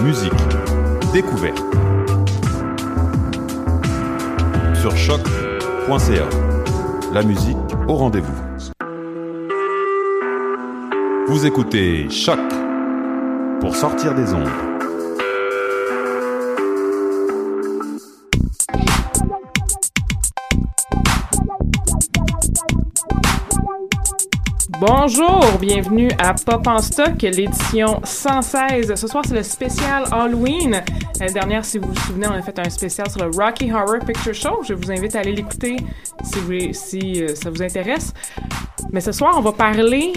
musique, découverte. Sur choc.ca. La musique au rendez-vous. Vous écoutez Choc pour sortir des ondes. Bonjour, bienvenue à Pop en stock, l'édition 116. Ce soir, c'est le spécial Halloween. L'année dernière, si vous vous souvenez, on a fait un spécial sur le Rocky Horror Picture Show. Je vous invite à aller l'écouter si, euh, ça vous intéresse. Mais ce soir, on va parler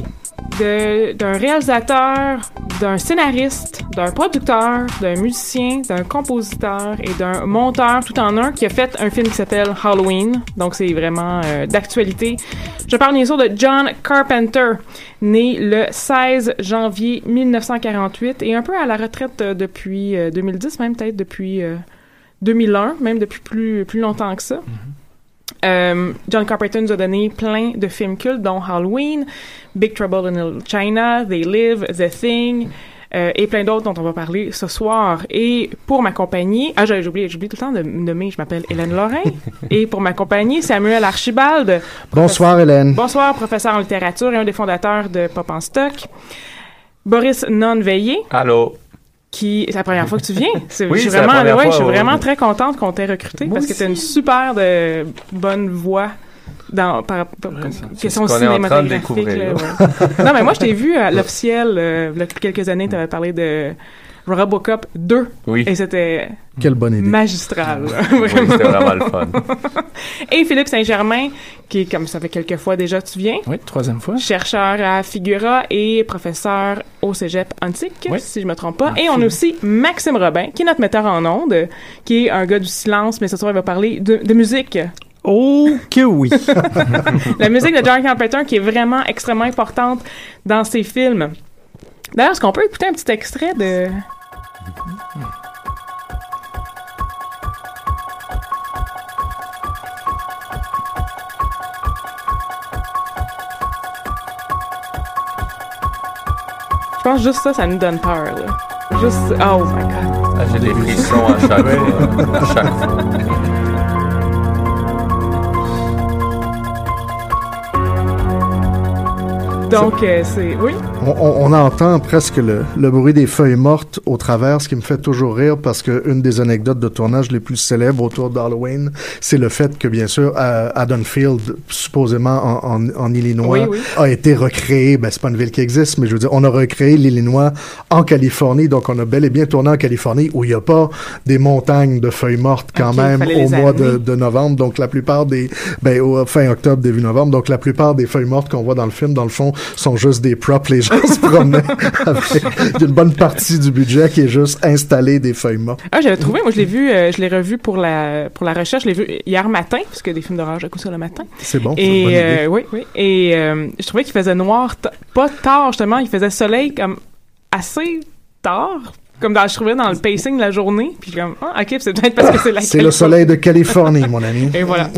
d'un réalisateur, d'un scénariste, d'un producteur, d'un musicien, d'un compositeur et d'un monteur tout en un qui a fait un film qui s'appelle Halloween. Donc c'est vraiment euh, d'actualité. Je parle bien sûr de John Carpenter, né le 16 janvier 1948 et un peu à la retraite euh, depuis euh, 2010, même peut-être depuis euh, 2001, même depuis plus, plus longtemps que ça. Euh, John Carpenter nous a donné plein de films cultes, dont Halloween, Big Trouble in Little China, They Live, The Thing, euh, et plein d'autres dont on va parler ce soir. Et pour m'accompagner, ah j'ai j'ai oublié, j'oublie tout le temps de me nommer, je m'appelle Hélène Lorrain, et pour m'accompagner, Samuel Archibald. Bonsoir, Hélène. Bonsoir, professeur en littérature et un des fondateurs de Pop en stock. Boris Non-Veillé, Allô? Qui c'est la première fois que tu viens. C'est- Oui, je suis la vraiment, ouais, fois, je suis oui. vraiment très contente qu'on t'ait recruté Moi parce que tu as une super de bonne voix dans par, par- c'est question cinématographique. découvrir, là, ouais. non, mais moi je t'ai vu à l'officiel euh, il y a quelques années, tu avais parlé de Robocop 2 Oui. et c'était Quelle bonne idée. magistral. Oui, c'était vraiment le fun. et Philippe Saint-Germain qui comme ça fait quelques fois déjà tu viens Oui, troisième fois. chercheur à Figura et professeur au cégep antique, Oui. si je me trompe pas. Et on a aussi Maxime Robin, qui est notre metteur en ondes, qui est un gars du silence, mais ce soir, il va parler de, de musique. Oh que oui. La musique de John Carpenter, qui est vraiment extrêmement importante dans ses films. D'ailleurs, est-ce qu'on peut écouter un petit extrait de... Je pense juste ça, ça nous donne peur, là. Juste... Oh my God. Ah, J'ai des frissons à chaque fois. À chaque fois. Donc, euh, c'est... Oui? On, on- on entend presque le, le bruit des feuilles mortes au travers, ce qui me fait toujours rire parce que une des anecdotes de tournage les plus célèbres autour d'Halloween, c'est le fait que, bien sûr, à Haddonfield, supposément en, en- en Illinois, Oui, oui. a été recréé. Ben, c'est pas une ville qui existe, mais je veux dire, on a recréé l'Illinois en Californie. Donc, on a bel et bien tourné en Californie où il n'y a pas des montagnes de feuilles mortes quand même au mois de, de novembre. Donc, la plupart des, ben, au fin octobre, début novembre. Donc, la plupart des feuilles mortes qu'on voit dans le film, dans le fond, sont juste des props. Les gens se promenaient avec une bonne partie du budget qui est juste installer des feuilles mortes. Ah, j'avais trouvé, moi je l'ai vu, euh, je l'ai revu pour la pour la recherche, je l'ai vu hier matin, parce que des films d'horreur, j'ai ça le matin. C'est bon, Et bonne euh, idée. oui, oui. Et euh, je trouvais qu'il faisait noir, pas tard justement, il faisait soleil comme assez tard, comme dans, je trouvais dans le pacing de la journée, puis comme, ah, ok, c'est peut-être parce que c'est la C'est le soleil de Californie, mon ami. Et voilà.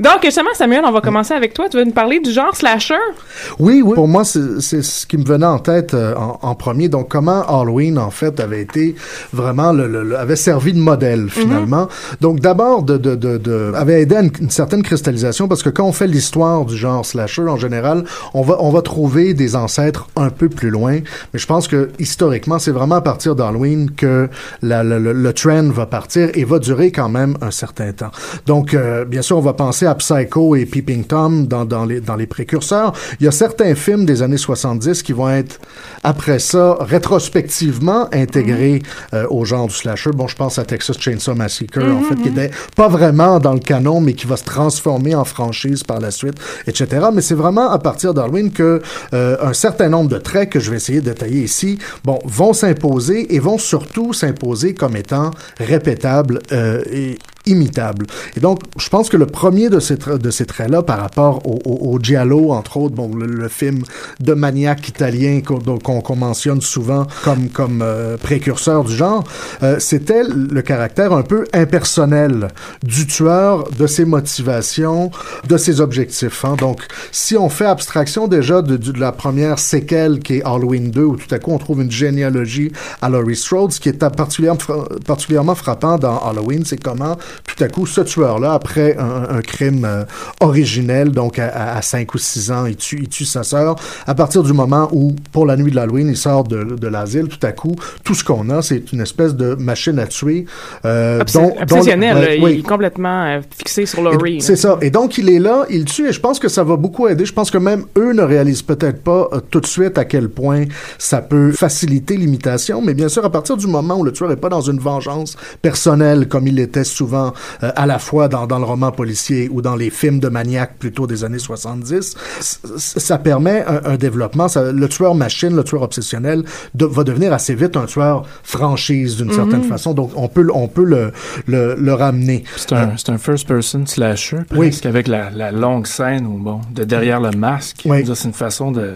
Donc, justement, Samuel, on va commencer avec toi. Tu veux nous parler du genre slasher? Oui, oui. Pour moi, c'est ce qui me venait en tête euh, en, en premier. Donc, comment Halloween, en fait, avait été vraiment, le, le- le- avait servi de modèle, finalement. Donc, d'abord, de, de, de, de- avait aidé à une, une certaine cristallisation parce que quand on fait l'histoire du genre slasher, en général, on va, on va trouver des ancêtres un peu plus loin. Mais je pense que, historiquement, c'est vraiment à partir d'Halloween que la- le, le, le trend va partir et va durer quand même un certain temps. Donc, euh, bien sûr, on va penser à Psycho et Peeping Tom dans, dans, les, dans les précurseurs. Il y a certains films des années 70 qui vont être, après ça, rétrospectivement intégrés euh, au genre du slasher. Bon, je pense à Texas Chainsaw Massacre, en fait, qui était pas vraiment dans le canon, mais qui va se transformer en franchise par la suite, etc. Mais c'est vraiment à partir d'Halloween que euh, un certain nombre de traits que je vais essayer de détailler ici, bon, vont s'imposer et vont surtout s'imposer comme étant répétables euh, et imitables. Et donc, je pense que le premier de ces, ces traits-là, par rapport au, au, Giallo, entre autres, bon, le, film de maniaque italien qu'on qu'on mentionne souvent comme, comme euh, précurseur du genre, euh, c'était le caractère un peu impersonnel du tueur, de ses motivations, de ses objectifs. hein. Donc, si on fait abstraction déjà de, la première séquelle qui est Halloween 2, où tout à coup on trouve une généalogie à Laurie Strode, ce qui est particulièrement, particulièrement frappant dans Halloween, c'est comment tout à coup ce tueur-là, après un, un crime euh, originel, donc à, à, 5 ou 6 ans, il tue, il tue sa sœur, à partir du moment où, pour la nuit de l'Halloween, il sort de, de l'asile, tout à coup, tout ce qu'on a, c'est une espèce de machine à tuer. Euh, Obs- dont- dont- obsessionnel, ouais, là, oui. il est complètement euh, fixé sur Laurie. C'est ça. Et donc, il est là, il tue, et je pense que ça va beaucoup aider. Je pense que même eux ne réalisent peut-être pas euh, tout de suite à quel point ça peut faciliter l'imitation, mais bien sûr, à partir du moment où le tueur n'est pas dans une vengeance personnelle, comme il était souvent euh, à la fois dans, dans le roman policier ou dans les films de maniaques plutôt des années 70, c- c- ça permet un, un développement. Ça- le tueur machine, le tueur obsessionnel, de- va devenir assez vite un tueur franchise d'une certaine Mhm. façon. Donc, on peut, on peut le, le, le ramener. C'est un, c'est un first-person slasher, presque, avec la, la longue scène où, bon, de derrière le masque. Oui. C'est une façon de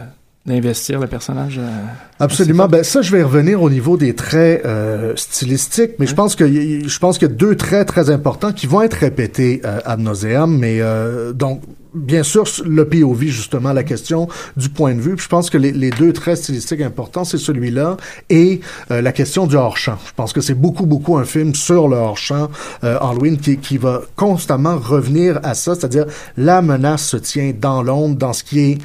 d'investir le personnage. euh, Absolument. Ben ça, je vais revenir au niveau des traits euh, stylistiques, mais je pense que je pense qu'il y a deux traits très importants qui vont être répétés euh, ad nauseam. Mais euh, donc, bien sûr, le POV justement, la question du point de vue. Puis je pense que les, les deux traits stylistiques importants, c'est celui-là et euh, la question du hors-champ. Je pense que c'est beaucoup beaucoup un film sur le hors-champ euh, Halloween qui, qui va constamment revenir à ça, c'est-à-dire la menace se tient dans l'ombre, dans ce qui est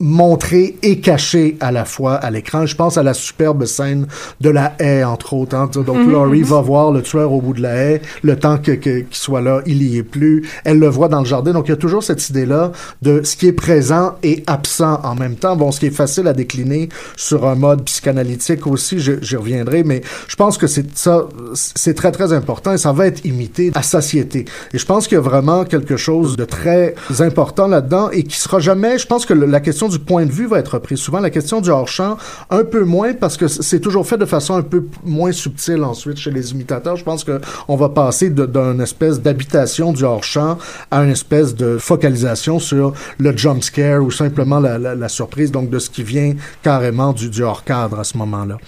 montré et caché à la fois à l'écran. Je pense à la superbe scène de la haie, entre autres. hein. Donc, Mhm. Laurie va voir le tueur au bout de la haie. Le temps que, que- qu'il soit là, il y est plus. Elle le voit dans le jardin. Donc, il y a toujours cette idée-là de ce qui est présent et absent en même temps. Bon, ce qui est facile à décliner sur un mode psychanalytique aussi, je- j'y reviendrai, mais je pense que c'est ça, c'est très, très important et ça va être imité à satiété. Et je pense qu'il y a vraiment quelque chose de très important là-dedans et qui sera jamais, je pense que le- la question du point de vue va être reprise souvent, la question du hors-champ un peu moins parce que c'est toujours fait de façon un peu moins subtile ensuite chez les imitateurs. Je pense que on va passer d'une espèce d'habitation du hors-champ à une espèce de focalisation sur le jump scare ou simplement la, surprise, donc de ce qui vient carrément du, hors-cadre à ce moment-là.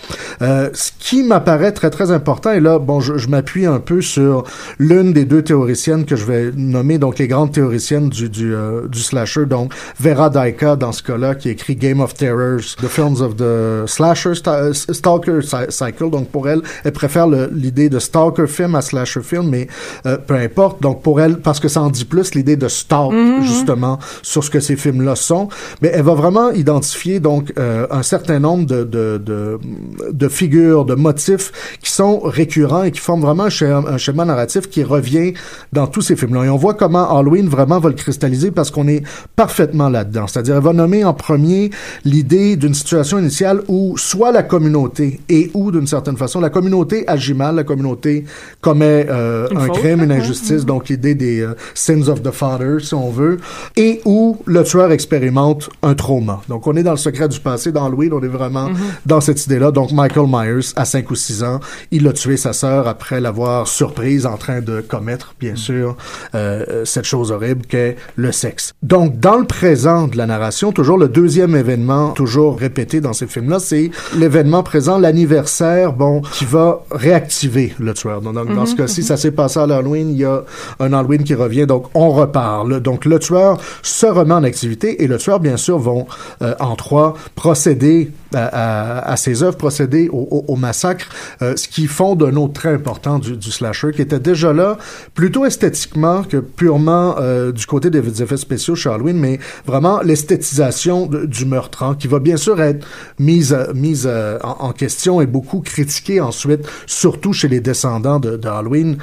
Euh, ce qui m'apparaît très très important, et là, bon, je, m'appuie un peu sur l'une des deux théoriciennes que je vais nommer, donc les grandes théoriciennes du, du, euh, slasher, donc Vera Daika dans ce cas-là, qui écrit Game of Terrors, The Films of the Slasher, Sta- Stalker Cy- Cycle, donc pour elle, elle préfère l'idée de Stalker film à Slasher film, mais euh, peu importe, donc pour elle, parce que ça en dit plus l'idée de stalk, Mhm. justement, sur ce que ces films-là sont, mais elle va vraiment identifier donc euh, un certain nombre de, de, de, de figures, de motifs qui sont récurrents et qui forment vraiment un schéma, un schéma narratif qui revient dans tous ces films-là. Et on voit comment Halloween vraiment va le cristalliser parce qu'on est parfaitement là-dedans. C'est-à-dire, elle va nommer en premier l'idée d'une situation initiale où soit la communauté et ou d'une certaine façon la communauté agit mal, la communauté commet euh, un faute, crime, une injustice, donc l'idée des euh, sins of the father, si on veut, et où le tueur expérimente un trauma. Donc on est dans le secret du passé, dans Halloween, on est vraiment Mhm. dans cette idée-là. Donc Michael Myers, à 5 ou 6 ans, il a tué sa sœur après l'avoir surprise en train de commettre, bien sûr, euh, cette chose horrible qu'est le sexe. Donc dans le présent de la narration, toujours toujours le deuxième événement, toujours répété dans ces films-là, c'est l'événement présent, l'anniversaire, bon, qui va réactiver le tueur. Donc, dans ce Mhm, cas-ci, mhm. ça s'est passé à l'Halloween, il y a un Halloween qui revient, donc on reparle. Donc, le tueur se remet en activité et le tueur, bien sûr, vont euh, en trois procéder à, à, ses œuvres, procéder au, au, au massacre, euh, ce qui fonde un autre trait important du, du slasher, qui était déjà là, plutôt esthétiquement que purement euh, du côté des, effets spéciaux chez Halloween, mais vraiment l'esthétisation du meurtre, hein, qui va bien sûr être mise, mise euh, en, en question et beaucoup critiquée ensuite, surtout chez les descendants de, de Halloween,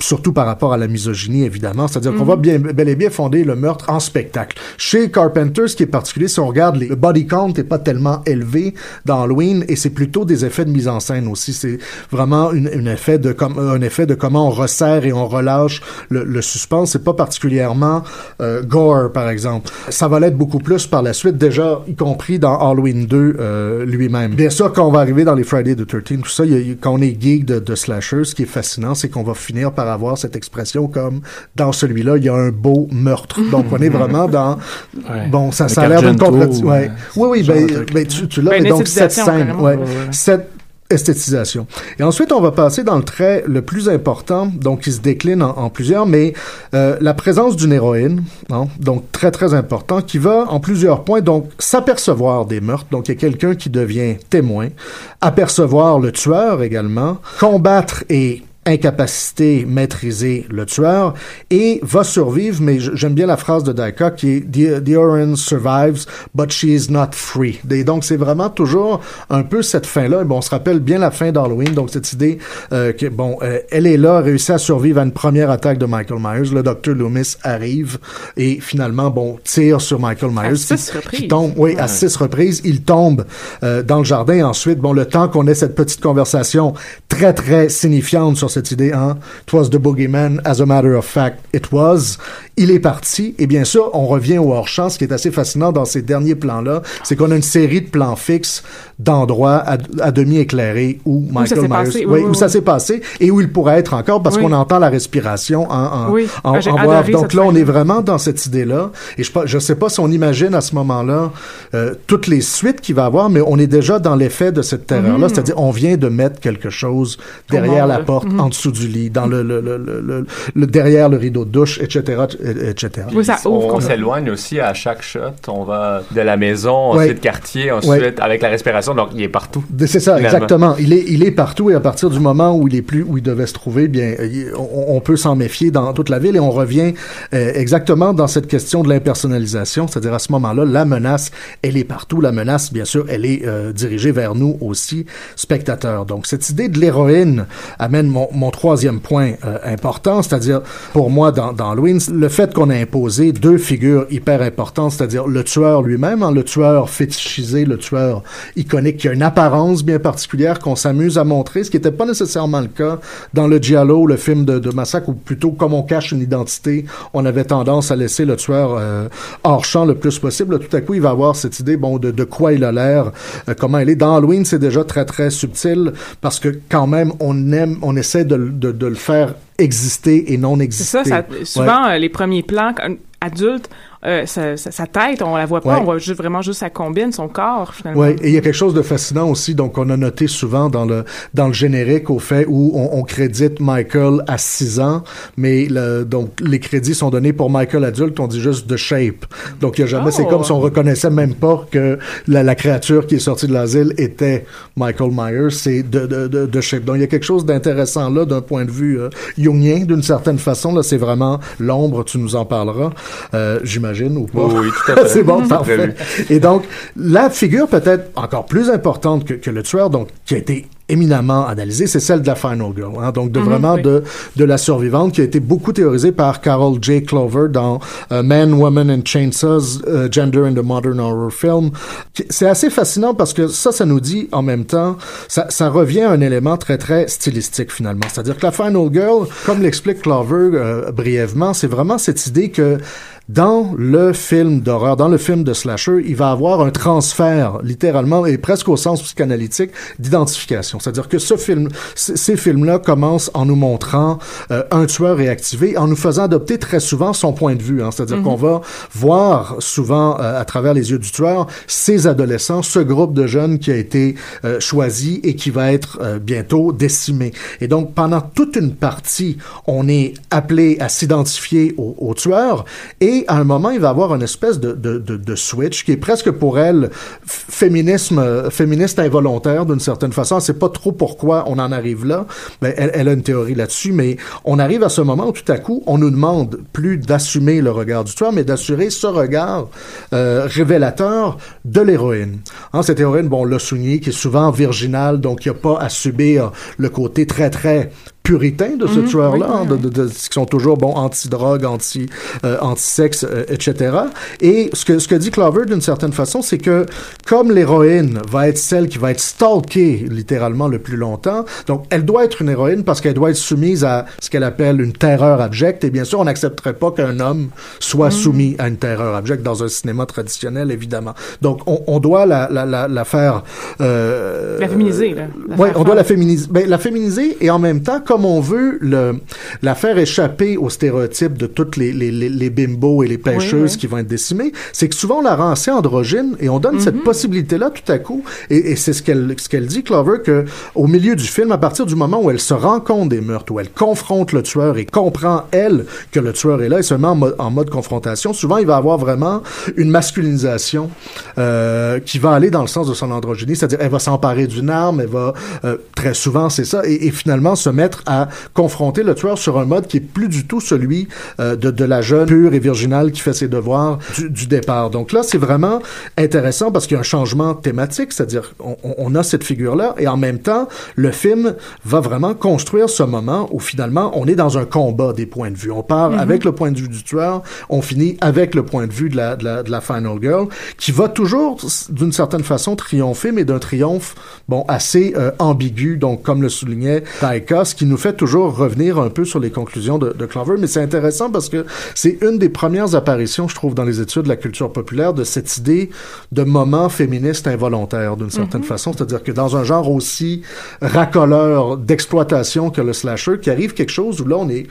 surtout par rapport à la misogynie, évidemment. C'est-à-dire qu'on Mhm. va bien, bel et bien fonder le meurtre en spectacle. Chez Carpenter, ce qui est particulier, si on regarde, les, le body count n'est pas tellement élevé dans Halloween et c'est plutôt des effets de mise en scène aussi. C'est vraiment une, une effet de com- un effet de comment on resserre et on relâche le, le suspense. C'est pas particulièrement euh, gore, par exemple. Ça va l'être beaucoup plus par la suite, déjà, y compris dans Halloween 2 euh, lui-même. Bien sûr, quand on va arriver dans les Friday the 13 tout ça, y a- quand on est geek de, de slasher, ce qui est fascinant, c'est qu'on va finir par avoir cette expression comme dans celui-là, il y a un beau meurtre. Donc, on est vraiment dans... Ouais. Bon, ça, ça a l'air d'une contradiction. Ouais. Oui, oui, ben, ben, tu, tu l'as, Ben, mais donc cette scène, ouais, cette esthétisation. Et ensuite, on va passer dans le trait le plus important, donc qui se décline en, en plusieurs, mais euh, la présence d'une héroïne, hein, donc très très important, qui va en plusieurs points, donc s'apercevoir des meurtres, donc il y a quelqu'un qui devient témoin, apercevoir le tueur également, combattre et incapacité maîtriser le tueur et va survivre mais j'aime bien la phrase de Daika qui est the, the orange survives but she is not free. Et donc c'est vraiment toujours un peu cette fin là bon on se rappelle bien la fin d'Halloween donc cette idée euh, que bon euh, elle est là réussit à survivre à une première attaque de Michael Myers. Le docteur Loomis arrive et finalement bon tire sur Michael Myers six qui- qui reprises. tombe oui à six reprises. Il tombe euh, dans le jardin. Ensuite bon le temps qu'on ait cette petite conversation très très signifiante sur it was the boogeyman. As a matter of fact it was il est parti et bien sûr on revient au hors champ ce qui est assez fascinant dans ces derniers plans là c'est qu'on a une série de plans fixes d'endroits à, à demi éclairés où Michael Myers passé, oui, oui, oui, où ça s'est passé et où il pourrait être encore parce qu'on entend la respiration en, en, Ah, en voix donc là on est vraiment dans cette idée-là. Et je ne sais pas si on imagine à ce moment-là euh, toutes les suites qu'il va avoir, mais on est déjà dans l'effet de cette terreur-là. Mhm. C'est-à-dire, on vient de mettre quelque chose derrière la porte, en dessous du lit, dans le, le, le, le, le- le- derrière le rideau de douche, etc., etc. on s'éloigne aussi à chaque shot. On va de la maison, Ouais. ensuite quartier, ensuite Ouais. avec la respiration. Donc, il est partout. C'est ça, finalement. exactement. Il est, il est partout et à partir du moment où il est plus où il devait se trouver, bien, on peut s'en méfier dans toute la ville et on revient euh, exactement dans cette question de l'impersonnalisation, c'est-à-dire à ce moment-là, la menace, elle est partout. La menace, bien sûr, elle est euh, dirigée vers nous aussi, spectateurs. Donc cette idée de l'héroïne amène mon, mon troisième point euh, important, c'est-à-dire pour moi dans, dans Halloween, le fait qu'on a imposé deux figures hyper importantes, c'est-à-dire le tueur lui-même, hein, le tueur fétichisé, le tueur iconique qui a une apparence bien particulière qu'on s'amuse à montrer, ce qui n'était pas nécessairement le cas dans le Giallo, le film de, massacre, ou plutôt comme on cache une identité, on avait tendance à laisser le tueur euh, hors champ le plus possible. Tout à coup, il va avoir cette idée, bon, de, quoi il a l'air, euh, comment il est. Dans Halloween, c'est déjà très très subtil parce que quand même, on aime, on essaie de le faire exister et non C'est exister. ça, ça Ouais. souvent, euh, les premiers plans, adultes, euh, sa, tête, on la voit pas, Ouais. on voit juste, vraiment juste sa combine, son corps, finalement. Oui, et il y a quelque chose de fascinant aussi, donc on a noté souvent dans le dans le générique au fait où on, on crédite Michael à 6 ans, mais le, donc les crédits sont donnés pour Michael adulte, on dit juste The Shape. Donc il y a jamais, c'est Oh. comme si on reconnaissait même pas que la, la créature qui est sortie de l'asile était Michael Myers, c'est de, de, de, The Shape. Donc il y a quelque chose d'intéressant là d'un point de vue euh, jungien d'une certaine façon, là c'est vraiment l'ombre, tu nous en parleras, euh, j'imagine ou pas? Oui, oui, tout à fait. c'est bon, parfait. Et donc, la figure peut-être encore plus importante que, que le tueur, donc qui a été éminemment analysée, c'est celle de la Final Girl. hein, donc, de Mhm, vraiment oui. de, de la survivante qui a été beaucoup théorisée par Carol J. Clover dans euh, Man, Woman and Chainsaws, euh, Gender in the Modern Horror Film. C'est assez fascinant parce que ça, ça nous dit en même temps, ça, ça revient à un élément très, très stylistique finalement. C'est-à-dire que la Final Girl, comme l'explique Clover euh, brièvement, c'est vraiment cette idée que Dans le film d'horreur, dans le film de slasher, il va avoir un transfert, littéralement, et presque au sens psychanalytique, d'identification. C'est-à-dire que ce film, ces films-là commencent en nous montrant euh, un tueur réactivé, en nous faisant adopter très souvent son point de vue. Hein. C'est-à-dire qu'on va voir souvent, euh, à travers les yeux du tueur, ces adolescents, ce groupe de jeunes qui a été euh, choisi et qui va être bientôt décimé. Et donc, pendant toute une partie, on est appelé à s'identifier au, au tueur et et à un moment, il va avoir une espèce de, de, de, de switch qui est presque pour elle féminisme, féministe involontaire d'une certaine façon. On sait pas trop pourquoi on en arrive là. Ben, elle, elle a une théorie là-dessus, mais on arrive à ce moment où tout à coup, on nous demande plus d'assumer le regard du tueur, mais d'assurer ce regard euh, révélateur de l'héroïne. Hein, cette héroïne, bon, on l'a souligné, qui est souvent virginale, donc il n'y a pas à subir le côté très, très puritains de ce mhm. tueur-là, hein, de, de, qui sont toujours bon anti-drogue, anti, euh, anti-sexe, euh, etc. Et ce que ce que dit Clover d'une certaine façon, c'est que comme l'héroïne va être celle qui va être stalkée littéralement le plus longtemps, donc elle doit être une héroïne parce qu'elle doit être soumise à ce qu'elle appelle une terreur abjecte. Et bien sûr, on n'accepterait pas qu'un homme soit mhm. soumis à une terreur abjecte dans un cinéma traditionnel, évidemment. Donc on, on doit la la la, la faire euh, la féminiser. Là, oui, on doit la féminiser. Ben, la féminiser et en même temps comme on veut le, la faire échapper aux stéréotypes de toutes les, les, les, bimbos et les pêcheuses qui vont être décimées, c'est que souvent on la rend assez androgyne et on donne cette mhm. possibilité-là tout à coup. Et, et c'est ce qu'elle ce qu'elle dit, Clover, que au milieu du film, à partir du moment où elle se rend compte des meurtres, où elle confronte le tueur et comprend, elle, que le tueur est là et se met en mode, en mode confrontation, souvent il va avoir vraiment une masculinisation euh, qui va aller dans le sens de son androgynie, c'est-à-dire elle va s'emparer d'une arme, elle va euh, très souvent, c'est ça, et, et finalement se mettre à confronter le tueur sur un mode qui est plus du tout celui euh, de, de la jeune pure et virginale qui fait ses devoirs du, du départ. Donc là, c'est vraiment intéressant parce qu'il y a un changement thématique, c'est-à-dire on, on, a cette figure-là et en même temps, le film va vraiment construire ce moment où finalement on est dans un combat des points de vue. On part mm-hmm. avec le point de vue du tueur, on finit avec le point de vue de la, de la, de la final girl, qui va toujours d'une certaine façon triompher, mais d'un triomphe bon assez euh, ambigu. Donc comme le soulignait Taika, ce qui nous fait toujours revenir un peu sur les conclusions de, de Clover, mais c'est intéressant parce que c'est une des premières apparitions, je trouve, dans les études de la culture populaire de cette idée de moment féministe involontaire, d'une certaine mm-hmm. façon. C'est-à-dire que dans un genre aussi racoleur d'exploitation que le slasher, qui arrive quelque chose où là, on est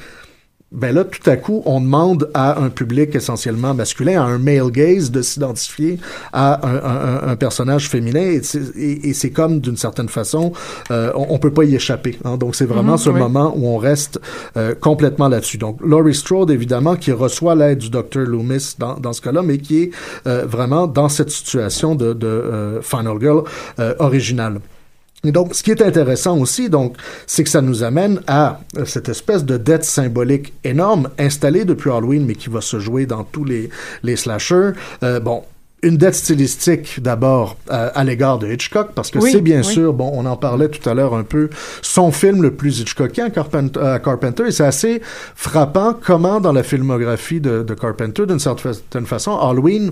ben là, tout à coup, on demande à un public essentiellement masculin, à un male gaze, de s'identifier à un, un, un, personnage féminin, et c'est comme, d'une certaine façon, euh, on, on, peut pas y échapper. Hein. Donc, c'est vraiment mm-hmm, ce moment où on reste euh, complètement là-dessus. Donc, Laurie Strode, évidemment, qui reçoit l'aide du Dr. Loomis dans, dans ce cas-là, mais qui est euh, vraiment dans cette situation de, de Final Girl originale. Et donc, ce qui est intéressant aussi, donc, c'est que ça nous amène à euh, cette espèce de dette symbolique énorme installée depuis Halloween, mais qui va se jouer dans tous les, les slashers. Euh, bon, une dette stylistique d'abord euh, à l'égard de Hitchcock parce que c'est bien sûr bon on en parlait tout à l'heure un peu son film le plus Hitchcockien Carpenter, euh, Carpenter et c'est assez frappant comment dans la filmographie de, de Carpenter d'une certaine façon Halloween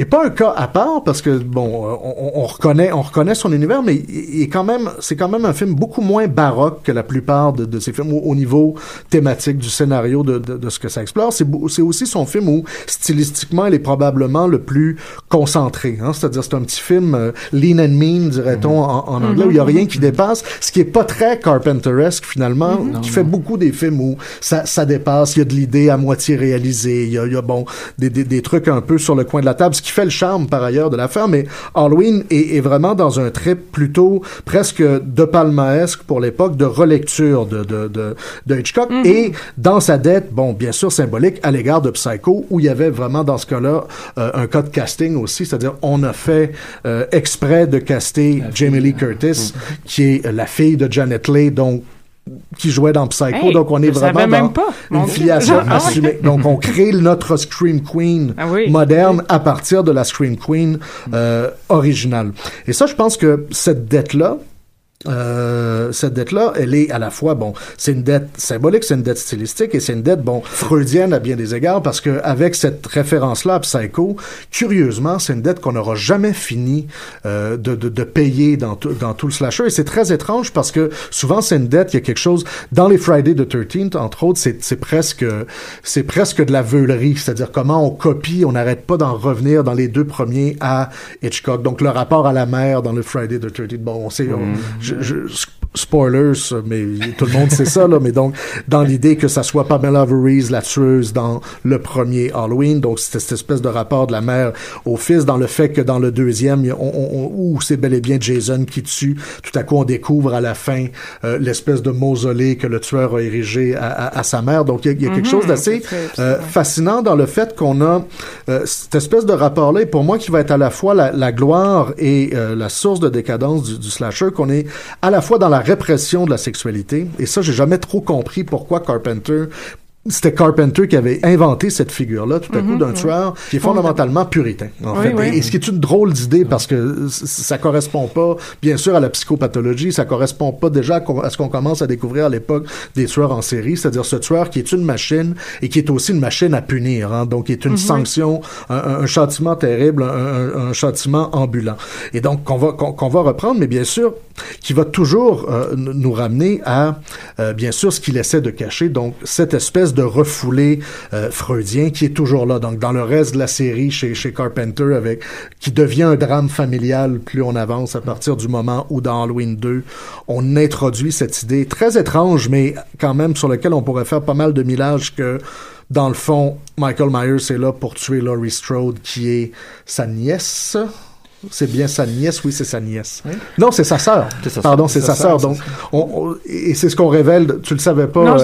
n'est pas un cas à part parce que bon, on, on, reconnaît, on reconnaît son univers, mais il est quand même, c'est quand même un film beaucoup moins baroque que la plupart de, de ses films au, au, niveau thématique du scénario de, de, de ce que ça explore. C'est, c'est aussi son film où stylistiquement, il est probablement le plus concentré. Hein? C'est-à-dire, c'est un petit film euh, lean and mean, dirait-on mm-hmm. en, en, anglais, où il y a rien qui dépasse, ce qui est pas très Carpenteresque finalement, mm-hmm. qui fait beaucoup des films où ça, ça dépasse. Il y a de l'idée à moitié réalisée. Il y a, il y a bon des, des, des trucs un peu sur le coin de la table, ce qui fait le charme par ailleurs de l'affaire, mais Halloween est, est, vraiment dans un trip plutôt presque de palmaesque pour l'époque de relecture de, de, de, de Hitchcock mm -hmm. et dans sa dette, bon, bien sûr symbolique à l'égard de Psycho où il y avait vraiment dans ce cas-là euh, un cas de casting aussi, c'est-à-dire on a fait euh, exprès de caster Jamie Lee Curtis, mm -hmm. qui est la fille de Janet Leigh, donc qui jouait dans Psycho. Hey, donc, on est vraiment dans pas, une filiation assumée. donc, on crée notre Scream Queen ah oui, moderne oui. à partir de la Scream Queen euh, originale. Et ça, je pense que cette dette-là, euh, cette dette-là, elle est à la fois, bon, c'est une dette symbolique, c'est une dette stylistique et c'est une dette, bon, freudienne à bien des égards parce que avec cette référence-là à Psycho, curieusement, c'est une dette qu'on n'aura jamais fini euh, de, de, de, payer dans, dans tout le slasher et c'est très étrange parce que souvent c'est une dette, il y a quelque chose dans les Friday the 13th, entre autres, c'est presque c'est presque de la veulerie, c'est-à-dire comment on copie, on n'arrête pas d'en revenir dans les deux premiers à Hitchcock. Donc le rapport à la mère dans le Friday the 13th, bon, on sait, on, je, je, spoilers, mais tout le monde sait ça, là, mais donc, dans l'idée que ça soit Pamela Voorhees, la tueuse, dans le premier Halloween, donc c'était cette espèce de rapport de la mère au fils, dans le fait que dans le deuxième, on, on, où c'est bel et bien Jason qui tue, tout à coup on découvre à la fin euh, l'espèce de mausolée que le tueur a érigé à, à, à sa mère, donc il y a, il y a quelque mm -hmm, chose d'assez euh, fascinant dans le fait qu'on a euh, cette espèce de rapport-là, pour moi, qui va être à la fois la, la gloire et euh, la source de décadence du, du slasher, qu'on est à la fois dans la répression de la sexualité. Et ça, j'ai jamais trop compris pourquoi Carpenter c'était Carpenter qui avait inventé cette figure-là, tout à coup, Mhm, d'un tueur qui est fondamentalement puritain, en Oui, fait. oui. Et ce qui est une drôle d'idée parce que ça correspond pas, bien sûr, à la psychopathologie, ça correspond pas déjà à ce qu'on commence à découvrir à l'époque des tueurs en série, c'est-à-dire ce tueur qui est une machine et qui est aussi une machine à punir, hein, donc qui est une Mhm. sanction, un, châtiment terrible, un, châtiment ambulant. Et donc, qu'on va, qu'on va reprendre, mais bien sûr, qui va toujours euh, nous ramener à, euh, bien sûr, ce qu'il essaie de cacher, donc cette espèce de refoulé euh, freudien qui est toujours là. Donc, dans le reste de la série chez, Carpenter, avec qui devient un drame familial plus on avance à partir du moment où, dans Halloween 2, on introduit cette idée très étrange, mais quand même sur laquelle on pourrait faire pas mal de millages que dans le fond, Michael Myers est là pour tuer Laurie Strode, qui est sa nièce. C'est bien sa nièce, oui, c'est sa nièce. Non, c'est sa sœur. Pardon, c'est sa sœur. Donc, on, on- et c'est ce qu'on révèle. Tu le savais pas, Non,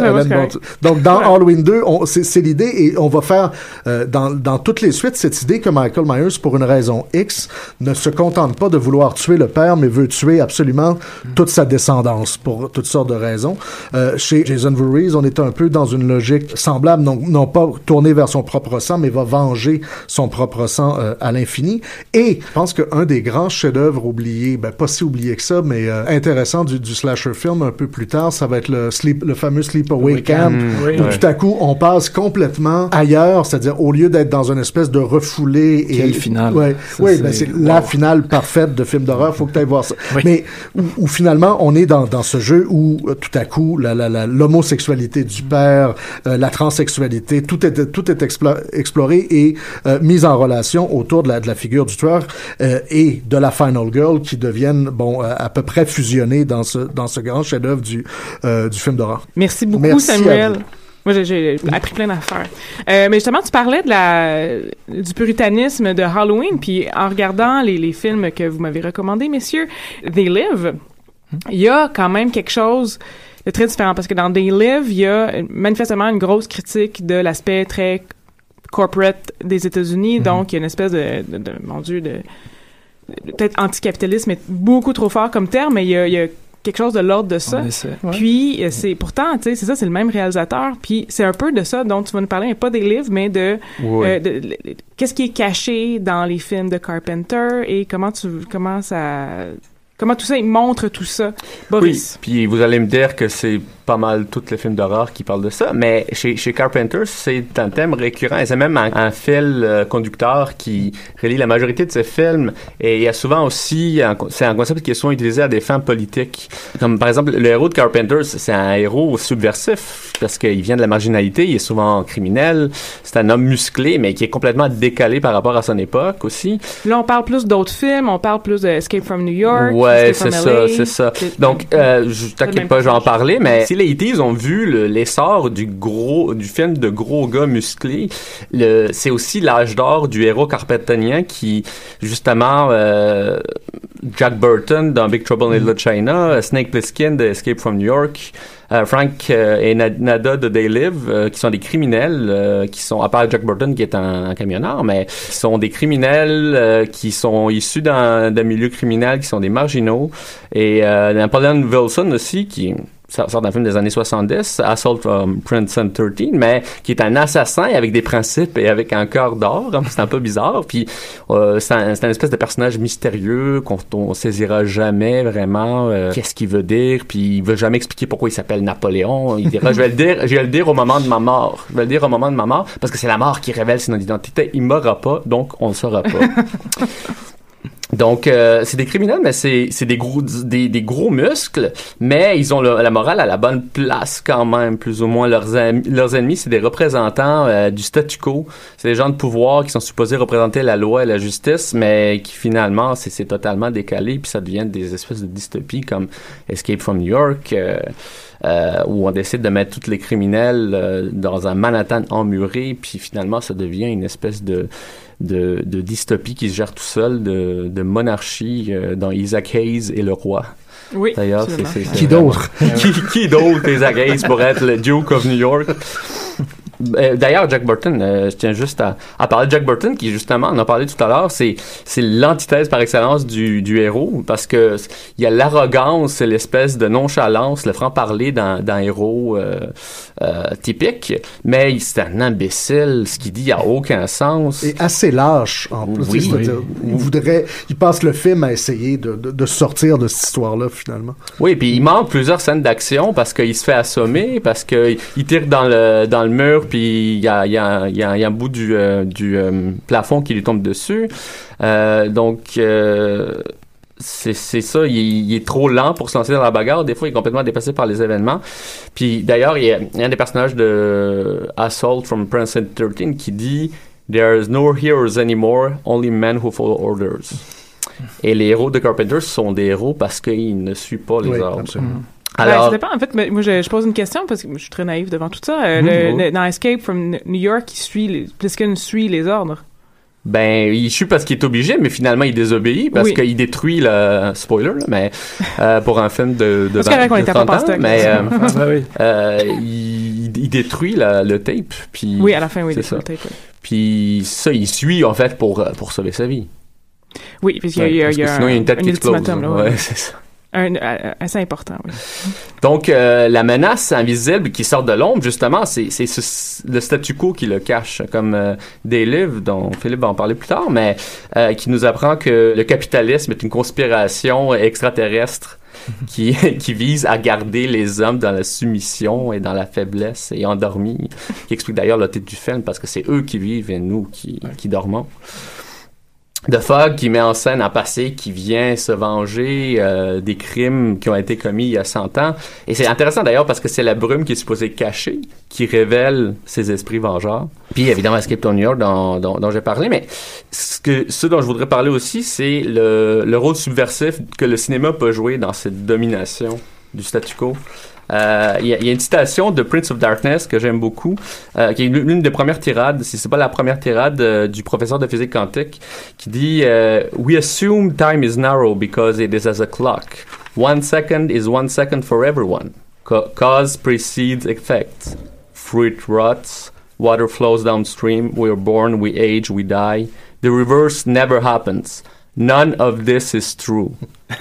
Bon, donc, dans Halloween 2, on- c'est l'idée et on va faire euh, dans, dans toutes les suites cette idée que Michael Myers, pour une raison X, ne se contente pas de vouloir tuer le père, mais veut tuer absolument toute sa descendance pour toutes sortes de raisons. Euh, chez Jason Voorhees, on est un peu dans une logique semblable, non, non pas tourner vers son propre sang, mais va venger son propre sang euh, à l'infini. Et je pense qu'un des grands chefs-d'œuvre oubliés, ben pas si oublié que ça, mais euh, intéressant du, du slasher film un peu plus tard, ça va être le, sleep, le fameux Sleepaway Camp, Mm, oui, où tout à coup on passe complètement ailleurs, c'est-à-dire au lieu d'être dans une espèce de refoulé et Quelle finale. ouais, oui, c'est- ben c'est la finale parfaite de film d'horreur. Faut que tu ailles voir ça. Oui. Mais où, où finalement on est dans, dans ce jeu où euh, tout à coup la la- la- l'homosexualité du père, euh, la transsexualité, tout est tout est explo- exploré et euh, mis en relation autour de la de la figure du tueur euh, et de la final girl qui deviennent bon euh, à peu près fusionnées dans ce dans ce grand chef-d'œuvre du euh, du film d'horreur. Merci beaucoup, Merci Samuel. Moi, j'ai- appris plein d'affaires. Euh, mais justement, tu parlais de la, du puritanisme de Halloween, puis en regardant les, les films que vous m'avez recommandés, messieurs, They Live, il y a quand même quelque chose de très différent, parce que dans They Live, il y a manifestement une grosse critique de l'aspect très corporate des États-Unis, donc il y a une espèce de, de, de- mon Dieu, de- peut-être anticapitalisme est beaucoup trop fort comme terme, mais il y a, il y a quelque chose de l'ordre de ça. Ouais. Puis euh, c'est pourtant, tu sais, c'est ça, c'est le même réalisateur. Puis c'est un peu de ça dont tu vas nous parler, mais pas des livres, mais de, Oui. euh, de- de- qu'est-ce qui est caché dans les films de Carpenter et comment tu comment ça comment tout ça il montre tout ça. Boris. Oui, puis vous allez me dire que c'est pas mal tous les films d'horreur qui parlent de ça, mais chez, chez Carpenter, c'est un thème récurrent et c'est même un, un fil euh, conducteur qui relie la majorité de ses films. Et il y a souvent aussi, c'est un concept qui est souvent utilisé à des fins politiques. Comme par exemple, le héros de Carpenter, c'est un héros subversif parce qu'il vient de la marginalité, il est souvent criminel, c'est un homme musclé, mais qui est complètement décalé par rapport à son époque aussi. Là on parle plus d'autres films, on parle plus de Escape from New York. Ouais, c'est ça, c'est ça. Donc, euh, je t'inquiète pas, je vais en parler, mais les ETs ont vu le- l'essor du gros, du film de gros gars musclés, c'est aussi l'âge d'or du héros carpentanien qui, justement, euh, Jack Burton dans Big Trouble in Little China, euh, Snake Plissken de Escape from New York, euh, Frank et Na- Nada de They Live, qui sont des criminels, qui sont, à part Jack Burton qui est un, un camionneur, mais qui sont des criminels qui sont issus d'un milieu criminel, qui sont des marginaux. Et euh, Napoleon Wilson aussi, qui ça sort d'un film des années 70, Assault from Princeton 13, mais qui est un assassin avec des principes et avec un corps d'or. C'est un peu bizarre. Puis euh, c'est un, espèce de personnage mystérieux qu'on on saisira jamais vraiment euh, qu'est-ce qu'il veut dire. Puis il veut jamais expliquer pourquoi il s'appelle Napoléon. Il dira, je vais le dire, je vais le dire au moment de ma mort. Je vais le dire au moment de ma mort parce que c'est la mort qui révèle son identité. Il mourra pas, donc on le saura pas. Donc, euh, c'est des criminels, mais c'est c'est des gros des, des gros muscles, mais ils ont la morale à la bonne place quand même, plus ou moins. Leurs, leurs ennemis, c'est des représentants euh, du statu quo. C'est des gens de pouvoir qui sont supposés représenter la loi et la justice, mais qui finalement, c'est c'est totalement décalé, puis ça devient des espèces de dystopies comme Escape from New York, euh, euh, où on décide de mettre tous les criminels euh, dans un Manhattan emmuré, puis finalement, ça devient une espèce de de, de dystopie qui se gère tout seul, de, de monarchie euh, dans Isaac Hayes et le roi. Oui, D'ailleurs, c'est, absolument. c'est- c'est Qui vraiment- d'autre? qui, qui d'autre, Isaac Hayes, pour être le Duke of New York? Euh, D'ailleurs, Jack Burton, euh, je tiens juste à, à parler de Jack Burton, qui justement, on en a parlé tout à l'heure, c'est c'est l'antithèse par excellence du, du héros, parce que il y a l'arrogance, et l'espèce de nonchalance, le franc-parler d'un d'un héros euh, euh, typique, mais c'est un imbécile, ce qu'il dit a aucun sens. Et assez lâche, en plus. Oui. C'est-à-dire, Il voudrait, il passe le film à essayer de, de, de sortir de cette histoire-là, finalement. Oui, puis il manque plusieurs scènes d'action parce qu'il se fait assommer, parce qu'il il tire dans le dans le mur, puis il y a, il y, a, il y, a, il y a un bout du, euh, du euh, plafond qui lui tombe dessus. Euh, donc, c'est ça, il, il est trop lent pour se lancer dans la bagarre. Des fois, il est complètement dépassé par les événements. Puis d'ailleurs, il y a un des personnages de Assault from Princeton 13 qui dit « There's no heroes anymore, only men who follow orders ». Et les héros de Carpenter sont des héros parce qu'ils ne suivent pas les Oui, ordres. absolument. Ben, Alors, ça dépend. En fait, moi, je, je pose une question parce que je suis très naïf devant tout ça. Euh, le- oui. le- dans Escape from New York, il suit les, Pliskin suit les ordres. Ben, il chute parce qu'il est obligé, mais finalement, il désobéit parce Oui. qu'il détruit le spoiler, là, mais euh, pour un film de, de, C'est correct, on de était à 30 Papa ans, mais euh, Ah, ben oui. euh, il, il détruit la- le tape, puis Oui, à la fin, oui, des ça. full tape, oui. Puis ça, il suit en fait pour euh, pour sauver sa vie. Oui, puis il y a, Ouais, il y a- parce il y que a sinon, il y a une tête un qui explose. ultimatum, là, ouais, ouais. c'est ça. Un, euh, assez important, oui. Donc, euh, la menace invisible qui sort de l'ombre, justement, c'est c'est ce- le statu quo qui le cache, comme euh, des livres dont Philippe va en parler plus tard, mais euh, qui nous apprend que le capitalisme est une conspiration extraterrestre qui, qui vise à garder les hommes dans la soumission et dans la faiblesse et endormis, qui explique d'ailleurs le titre du film, parce que c'est eux qui vivent et nous qui, qui dormons. The Fog qui met en scène un passé qui vient se venger euh, des crimes qui ont été commis il y a 100 ans. Et c'est intéressant d'ailleurs parce que c'est la brume qui est supposée cacher qui révèle ces esprits vengeurs. Puis évidemment Escape to New York dont, dont, dont j'ai parlé, mais ce, que, ce dont je voudrais parler aussi, c'est le, le rôle subversif que le cinéma peut jouer dans cette domination du statu quo. Euh, Il y, a- une citation de Prince of Darkness que j'aime beaucoup, euh, qui est l'une des premières tirades, si c'est pas la première tirade euh, du professeur de physique quantique, qui dit We assume time is narrow because it is as a clock. One second is one second for everyone. Cause precedes effect. Fruit rots. Water flows downstream. We are born, we age, we die. The reverse never happens. None of this is true.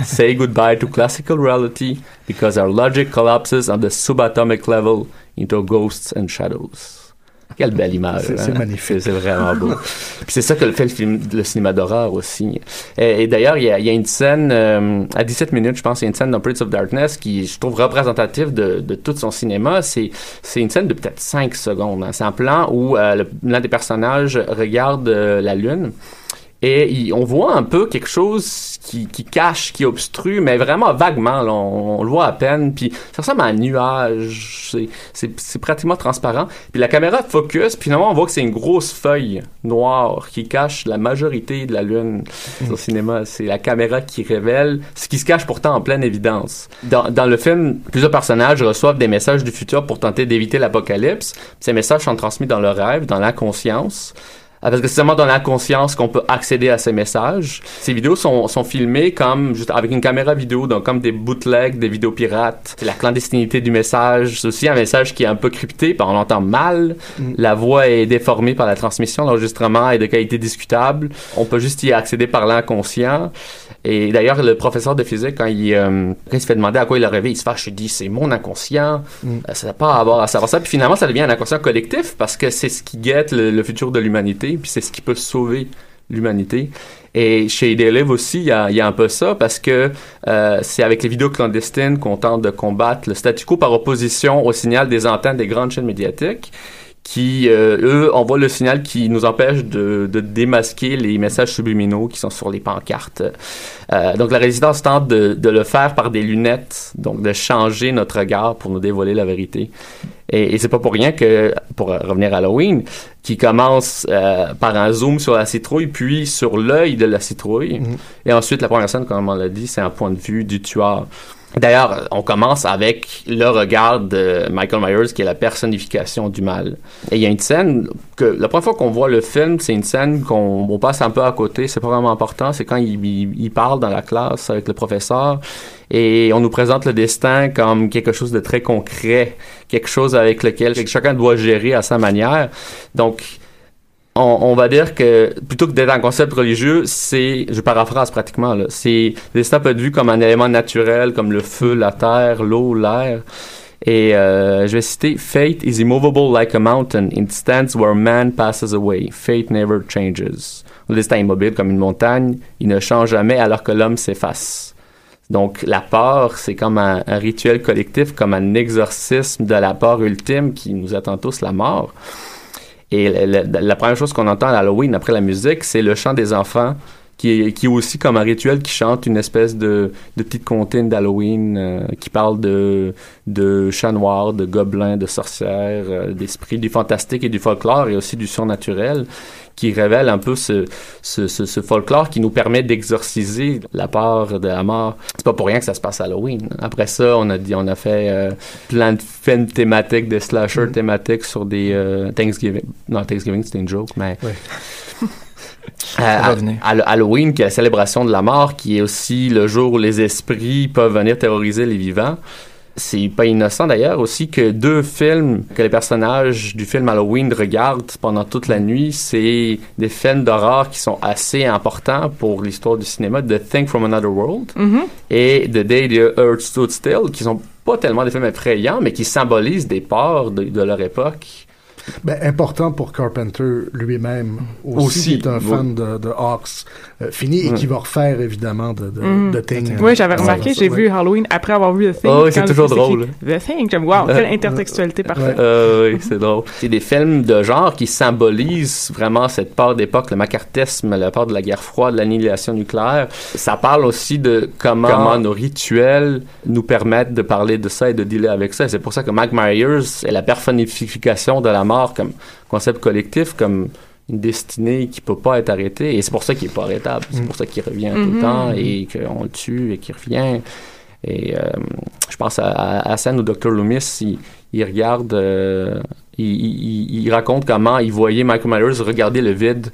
Say goodbye to classical reality because our logic collapses on the subatomic level into ghosts and shadows. Quelle belle image. C'est- hein? magnifique. C'est vraiment beau. Puis c'est ça que le fait le, film, le cinéma d'horreur aussi. Et, et d'ailleurs, il y y a une scène, euh, à 17 minutes, je pense, il y a une scène dans Prince of Darkness qui, je trouve, représentative de, de tout son cinéma. C'est c'est une scène de peut-être 5 secondes. hein. C'est un plan où euh, l'un des personnages regarde euh, la Lune. Et il- on voit un peu quelque chose qui, qui cache, qui obstrue, mais vraiment vaguement. là, on, on le voit à peine. Puis ça ressemble à un nuage. C'est- pratiquement transparent. Puis la caméra focus. Puis finalement, on voit que c'est une grosse feuille noire qui cache la majorité de la lune au cinéma. C'est la caméra qui révèle ce qui se cache pourtant en pleine évidence. Dans, dans le film, plusieurs personnages reçoivent des messages du futur pour tenter d'éviter l'apocalypse. Ces messages sont transmis dans le rêve, dans l'inconscience. Parce que c'est seulement dans l'inconscience qu'on peut accéder à ces messages. Ces vidéos sont, sont filmées comme juste avec une caméra vidéo, donc comme des bootlegs, des vidéos pirates. C'est la clandestinité du message. C'est aussi un message qui est un peu crypté, puis on l'entend mal. Mm. La voix est déformée par la transmission. L'enregistrement est de qualité discutable. On peut juste y accéder par l'inconscient. Et d'ailleurs, le professeur de physique, quand il, euh, quand il se fait demander à quoi il a rêvé, il se fâche, il dit c'est mon inconscient. Mm. Euh, Ça n'a pas à avoir à savoir ça. Puis finalement, ça devient un inconscient collectif parce que c'est ce qui guette le, le futur de l'humanité, puis c'est ce qui peut sauver l'humanité. Et chez Delive aussi, il y a, un peu ça parce que euh, c'est avec les vidéos clandestines qu'on tente de combattre le statu quo par opposition au signal des antennes des grandes chaînes médiatiques qui, euh, eux, envoient le signal qui nous empêche de, démasquer les messages subliminaux qui sont sur les pancartes. Euh, donc la résistance tente de le faire par des lunettes, donc de changer notre regard pour nous dévoiler la vérité. Et, et c'est pas pour rien que, pour revenir à Halloween, qui commence euh, par un zoom sur la citrouille, puis sur l'œil de la citrouille, et ensuite la première scène, comme on l'a dit, c'est un point de vue du tueur. D'ailleurs, on commence avec le regard de Michael Myers, qui est la personnification du mal. Et il y a une scène que la première fois qu'on voit le film, c'est une scène qu'on on passe un peu à côté. C'est pas vraiment important. C'est quand il, il, il parle dans la classe avec le professeur et on nous présente le destin comme quelque chose de très concret, quelque chose avec lequel chacun doit gérer à sa manière. Donc on, va dire que plutôt que d'être un concept religieux, c'est, je paraphrase pratiquement, là, c'est, destin peut être vu comme un élément naturel, comme le feu, la terre, l'eau, l'air. Et euh, je vais citer Fate is immovable like a mountain. It stands where man passes away. Fate never changes. Le destin est immobile comme une montagne. Il ne change jamais alors que l'homme s'efface. Donc la peur, c'est comme un, un, rituel collectif, comme un exorcisme de la peur ultime qui nous attend tous la mort. Et la, première chose qu'on entend à Halloween après la musique, c'est le chant des enfants, qui est, qui est aussi comme un rituel qui chante une espèce de, de petite comptine d'Halloween euh, qui parle de, de chats noirs, de gobelins, de sorcières, euh, d'esprits, du fantastique et du folklore et aussi du surnaturel qui révèle un peu ce, ce, ce, ce folklore qui nous permet d'exorciser la peur de la mort. C'est pas pour rien que ça se passe à Halloween. Après ça, on a dit, on a fait euh, plein de films thématiques, de slasher mm. thématiques sur des euh, Thanksgiving. Non, Thanksgiving, c'était une joke, mais. Ouais. À, à, Halloween, qui est la célébration de la mort, qui est aussi le jour où les esprits peuvent venir terroriser les vivants. C'est pas innocent d'ailleurs aussi que deux films que les personnages du film Halloween regardent pendant toute la nuit, c'est des films d'horreur qui sont assez importants pour l'histoire du cinéma, The Thing from Another World mm -hmm. et The Day the Earth Stood Still, qui sont pas tellement des films effrayants, mais qui symbolisent des peurs de, de leur époque. Ben, important pour Carpenter lui-même aussi, aussi, qui est un fan de, de Hawks euh, fini et qui va refaire évidemment de, de, mm. de Thing. Oui, j'avais remarqué, j'ai vu Halloween après avoir vu The Thing. Oh, c'est toujours drôle. The Thing, j'aime, wow, quelle intertextualité parfaite. Euh, oui, c'est drôle. C'est des films de genre qui symbolisent vraiment cette peur d'époque, le macartisme, la peur de la guerre froide, l'annihilation nucléaire. Ça parle aussi de comment, comment nos rituels nous permettent de parler de ça et de dealer avec ça. C'est pour ça que Mike Myers est la personnification de la mort comme concept collectif, comme une destinée qui peut pas être arrêtée. Et c'est pour ça qu'il est pas arrêtable. C'est Mm. pour ça qu'il revient mm -hmm. tout le temps et qu'on le tue et qu'il revient. Et euh, je pense à, à, à scène où Dr. Loomis, il, il regarde, euh, il, il, il, raconte comment il voyait Michael Myers regarder le vide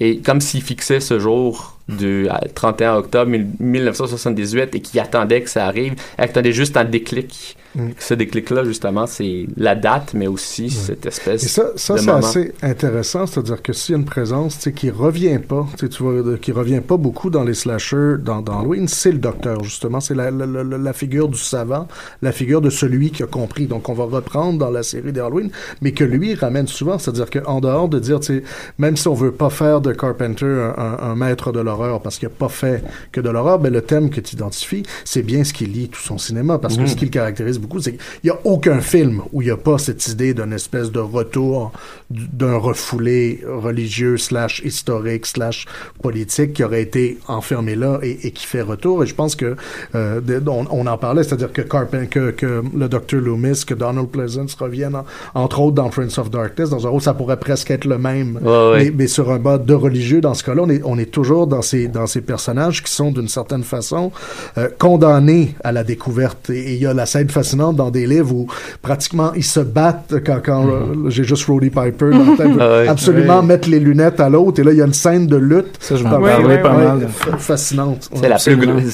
et comme s'il fixait ce jour du 31 octobre 1978 et qu'il attendait que ça arrive, il attendait juste un déclic. Mm. Ce déclic-là, justement, c'est la date, mais aussi mm. cette espèce Et ça, ça de c'est moment. assez intéressant, c'est-à-dire que s'il y a une présence qui revient pas, tu vois, qui revient pas beaucoup dans les slashers, dans, dans Halloween, c'est le docteur, justement. C'est la, la, la, la, figure du savant, la figure de celui qui a compris. Donc, on va reprendre dans la série d'Halloween, mais que lui ramène souvent, c'est-à-dire qu'en dehors de dire, même si on veut pas faire de Carpenter un, un, un maître de l'horreur, parce qu'il a pas fait que de l'horreur, ben, le thème que tu identifies, c'est bien ce qui lie tout son cinéma, parce que Mm. ce qui le caractérise beaucoup, c'est qu'il n'y a aucun film où il n'y a pas cette idée d'une espèce de retour d'un refoulé religieux slash historique slash politique qui aurait été enfermé là et, et qui fait retour. Et je pense que euh, on, on, en parlait, c'est-à-dire que, Carpen, que, que le Dr. Loomis, que Donald Pleasance reviennent, en, entre autres dans Friends of Darkness, dans un rôle, ça pourrait presque être le même, ouais, ouais. Mais, mais, sur un bas de religieux. Dans ce cas-là, on est, on est toujours dans ces, dans ces personnages qui sont d'une certaine façon euh, condamnés à la découverte. Et il y a la scène fascinante dans des livres où pratiquement ils se battent quand, quand euh, j'ai juste Roddy Piper dans la tête, veut Ah absolument mettre les lunettes à l'autre et là il y a une scène de lutte Ça, je pas mal. fa- fascinante. C'est la,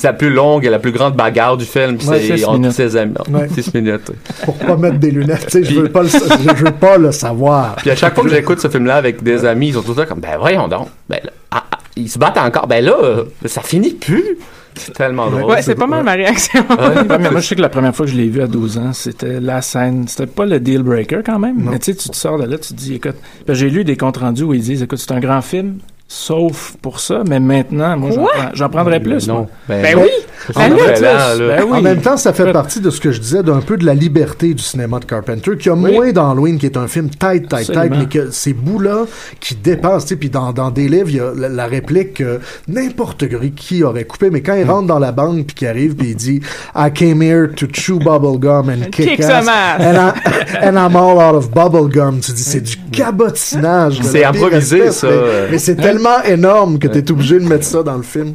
la plus longue et la plus grande bagarre du film. Ouais, c'est entre minutes. ses amis. Ouais. 6 minutes. Pour pas mettre des lunettes, je veux pas le, je veux pas le savoir. Puis à chaque fois que j'écoute ce film-là avec des amis, ils sont tout le temps comme, ben voyons donc. Ben, là, ah, ah, ils se battent encore. Ben là, euh, ça finit plus. C'est tellement drôle. Ouais, c'est pas mal ma réaction. Ouais, mais moi, je sais que la première fois que je l'ai vu à 12 ans, c'était la scène. C'était pas le deal breaker quand même. Mais tu sais, tu te sors de là, tu te dis, écoute, j'ai lu des comptes rendus où ils disent, écoute, c'est un grand film, sauf pour ça, mais maintenant, moi, j'en, Quoi? prends- j'en prendrais plus. Non. Ben oui! Ben oui, là. Ben oui. En même temps, ça fait partie de ce que je disais d'un peu de la liberté du cinéma de Carpenter, qui a Oui. moins dans Halloween, qui est un film tight, tight, tight, mais que ces bouts-là qui dépassent, tu sais, puis dans, dans des livres, il y a la, la réplique que n'importe qui aurait coupé, mais Mm. quand il rentre dans la banque, puis qu'il arrive, puis il dit « I came here to chew bubblegum and kick, Kick ass, some ass. and, I, and I'm all out of bubblegum ». Tu dis, c'est du cabotinage. de C'est improvisé, espèce, ça. Mais, mais c'est tellement énorme que t'es obligé de mettre ça dans le film.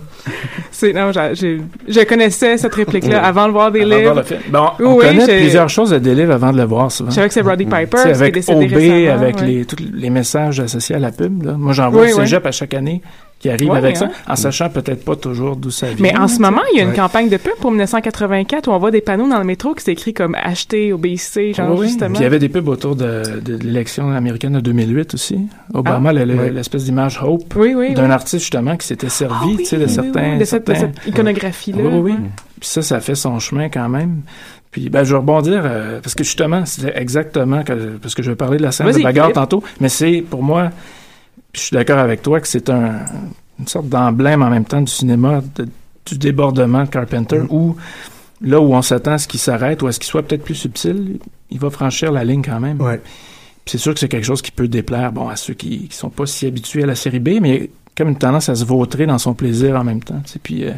C'est, non, j'ai, je connaissais cette réplique-là avant de voir des Avant de voir livres. le film. Bon, on Oui, connaît plusieurs choses de des livres avant de le voir souvent. Je savais que c'est Roddy Piper, qui est avec décédé OB, récemment. avec ouais. les, tous les messages associés à la pub. Là. Moi, j'en vois Oui, au oui. cégep à chaque année qui arrive Ouais, avec hein. ça, en sachant peut-être pas toujours d'où ça vient. Mais en ce moment, il y a une Ouais. campagne de pub pour 1984 où on voit des panneaux dans le métro qui s'écrit comme acheter OBC, genre Oui, oui. justement. Puis il y avait des pubs autour de, de l'élection américaine de 2008 aussi. Obama, Ouais. l'espèce d'image Hope Oui, oui, d'un oui. artiste justement qui s'était servi Ah oui, tu sais, de oui, certains. oui, de cette, de certains- cette iconographie-là. Oui, oui, oui. ouais. Puis ça, ça fait son chemin quand même. Puis ben, je vais rebondir, euh, parce que justement, c'est exactement, que, parce que je vais parler de la scène de bagarre Philippe. tantôt, mais c'est pour moi, puis je suis d'accord avec toi, que c'est un, une sorte d'emblème en même temps du cinéma, de- du débordement de Carpenter, où là où on s'attend à ce qu'il s'arrête ou à ce qu'il soit peut-être plus subtil, il va franchir la ligne quand même. Ouais. C'est sûr que c'est quelque chose qui peut déplaire bon, à ceux qui, qui sont pas si habitués à la série B, mais il y a comme une tendance à se vautrer dans son plaisir en même temps. tu sais. Puis euh,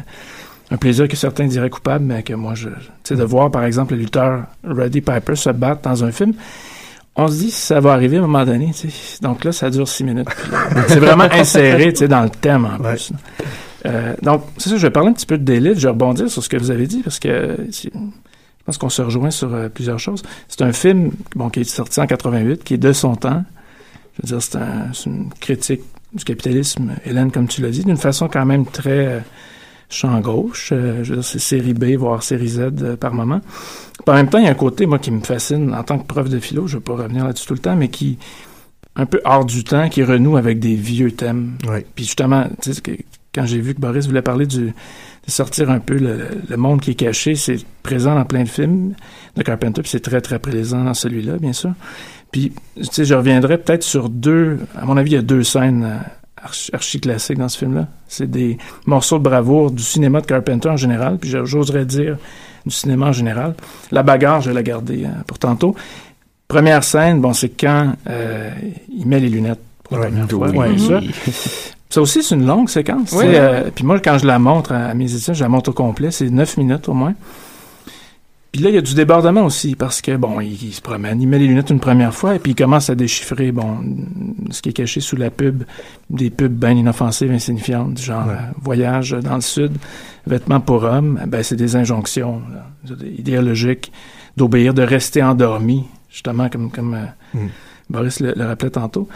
un plaisir que certains diraient coupable, mais que moi, je, sais, de voir par exemple le lutteur Roddy Piper se battre dans un film, on se dit ça va arriver à un moment donné. Donc là, ça dure six minutes. C'est vraiment inséré tu sais, dans le thème en Ouais. plus. Euh, donc, c'est ça, je vais parler un petit peu de Délite, je vais rebondir sur ce que vous avez dit, parce que je pense qu'on se rejoint sur euh, plusieurs choses. C'est un film bon, qui est sorti en 88, qui est de son temps. Je veux dire, c'est un- c'est une critique du capitalisme, Hélène, comme tu l'as dit, d'une façon quand même très euh, champ gauche. Euh, je veux dire, c'est série B, voire série Z euh, par moment. Puis en même temps, il y a un côté, moi, qui me fascine en tant que prof de philo, je ne vais pas revenir là-dessus tout le temps, mais qui, un peu hors du temps, qui renoue avec des vieux thèmes. Puis justement, tu sais, quand j'ai vu que Boris voulait parler du, de sortir un peu le, le monde qui est caché, c'est présent dans plein de films de Carpenter, puis c'est très, très présent dans celui-là, bien sûr. Puis, tu sais, je reviendrai peut-être sur deux, à mon avis, il y a deux scènes euh, archi, archi classiques dans ce film-là. C'est des morceaux de bravoure du cinéma de Carpenter en général, puis j'oserais dire du cinéma en général. La bagarre, je vais la garder euh, pour tantôt. Première scène, bon, c'est quand euh, il met les lunettes pour la Ouais. première fois, bien sûr. Ça aussi, c'est une longue séquence. Oui. euh, puis moi, quand je la montre à, à mes étudiants, je la montre au complet. C'est neuf minutes au moins. Puis là, il y a du débordement aussi, parce que, bon, il, il se promène, il met les lunettes une première fois, et puis il commence à déchiffrer, bon, ce qui est caché sous la pub, des pubs bien inoffensives, insignifiantes, du genre Ouais. euh, voyage dans le sud, vêtements pour hommes, ben c'est des injonctions là, idéologiques d'obéir, de rester endormi, justement, comme, comme euh, Mm. Boris le, le rappelait tantôt.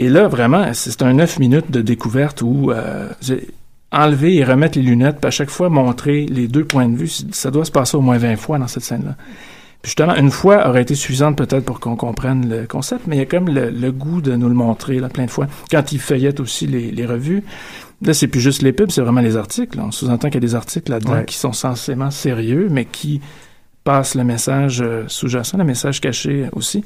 Et là, vraiment, c'est un neuf minutes de découverte où euh, enlever et remettre les lunettes, puis à chaque fois montrer les deux points de vue, ça doit se passer au moins 20 fois dans cette scène-là. Puis justement, une fois aurait été suffisante peut-être pour qu'on comprenne le concept, mais il y a comme le, le goût de nous le montrer là, plein de fois. Quand il feuillette aussi les, les revues, là, c'est plus juste les pubs, c'est vraiment les articles. On sous-entend qu'il y a des articles là-dedans Ouais. qui sont censément sérieux, mais qui passent le message euh, sous-jacent, le message caché aussi.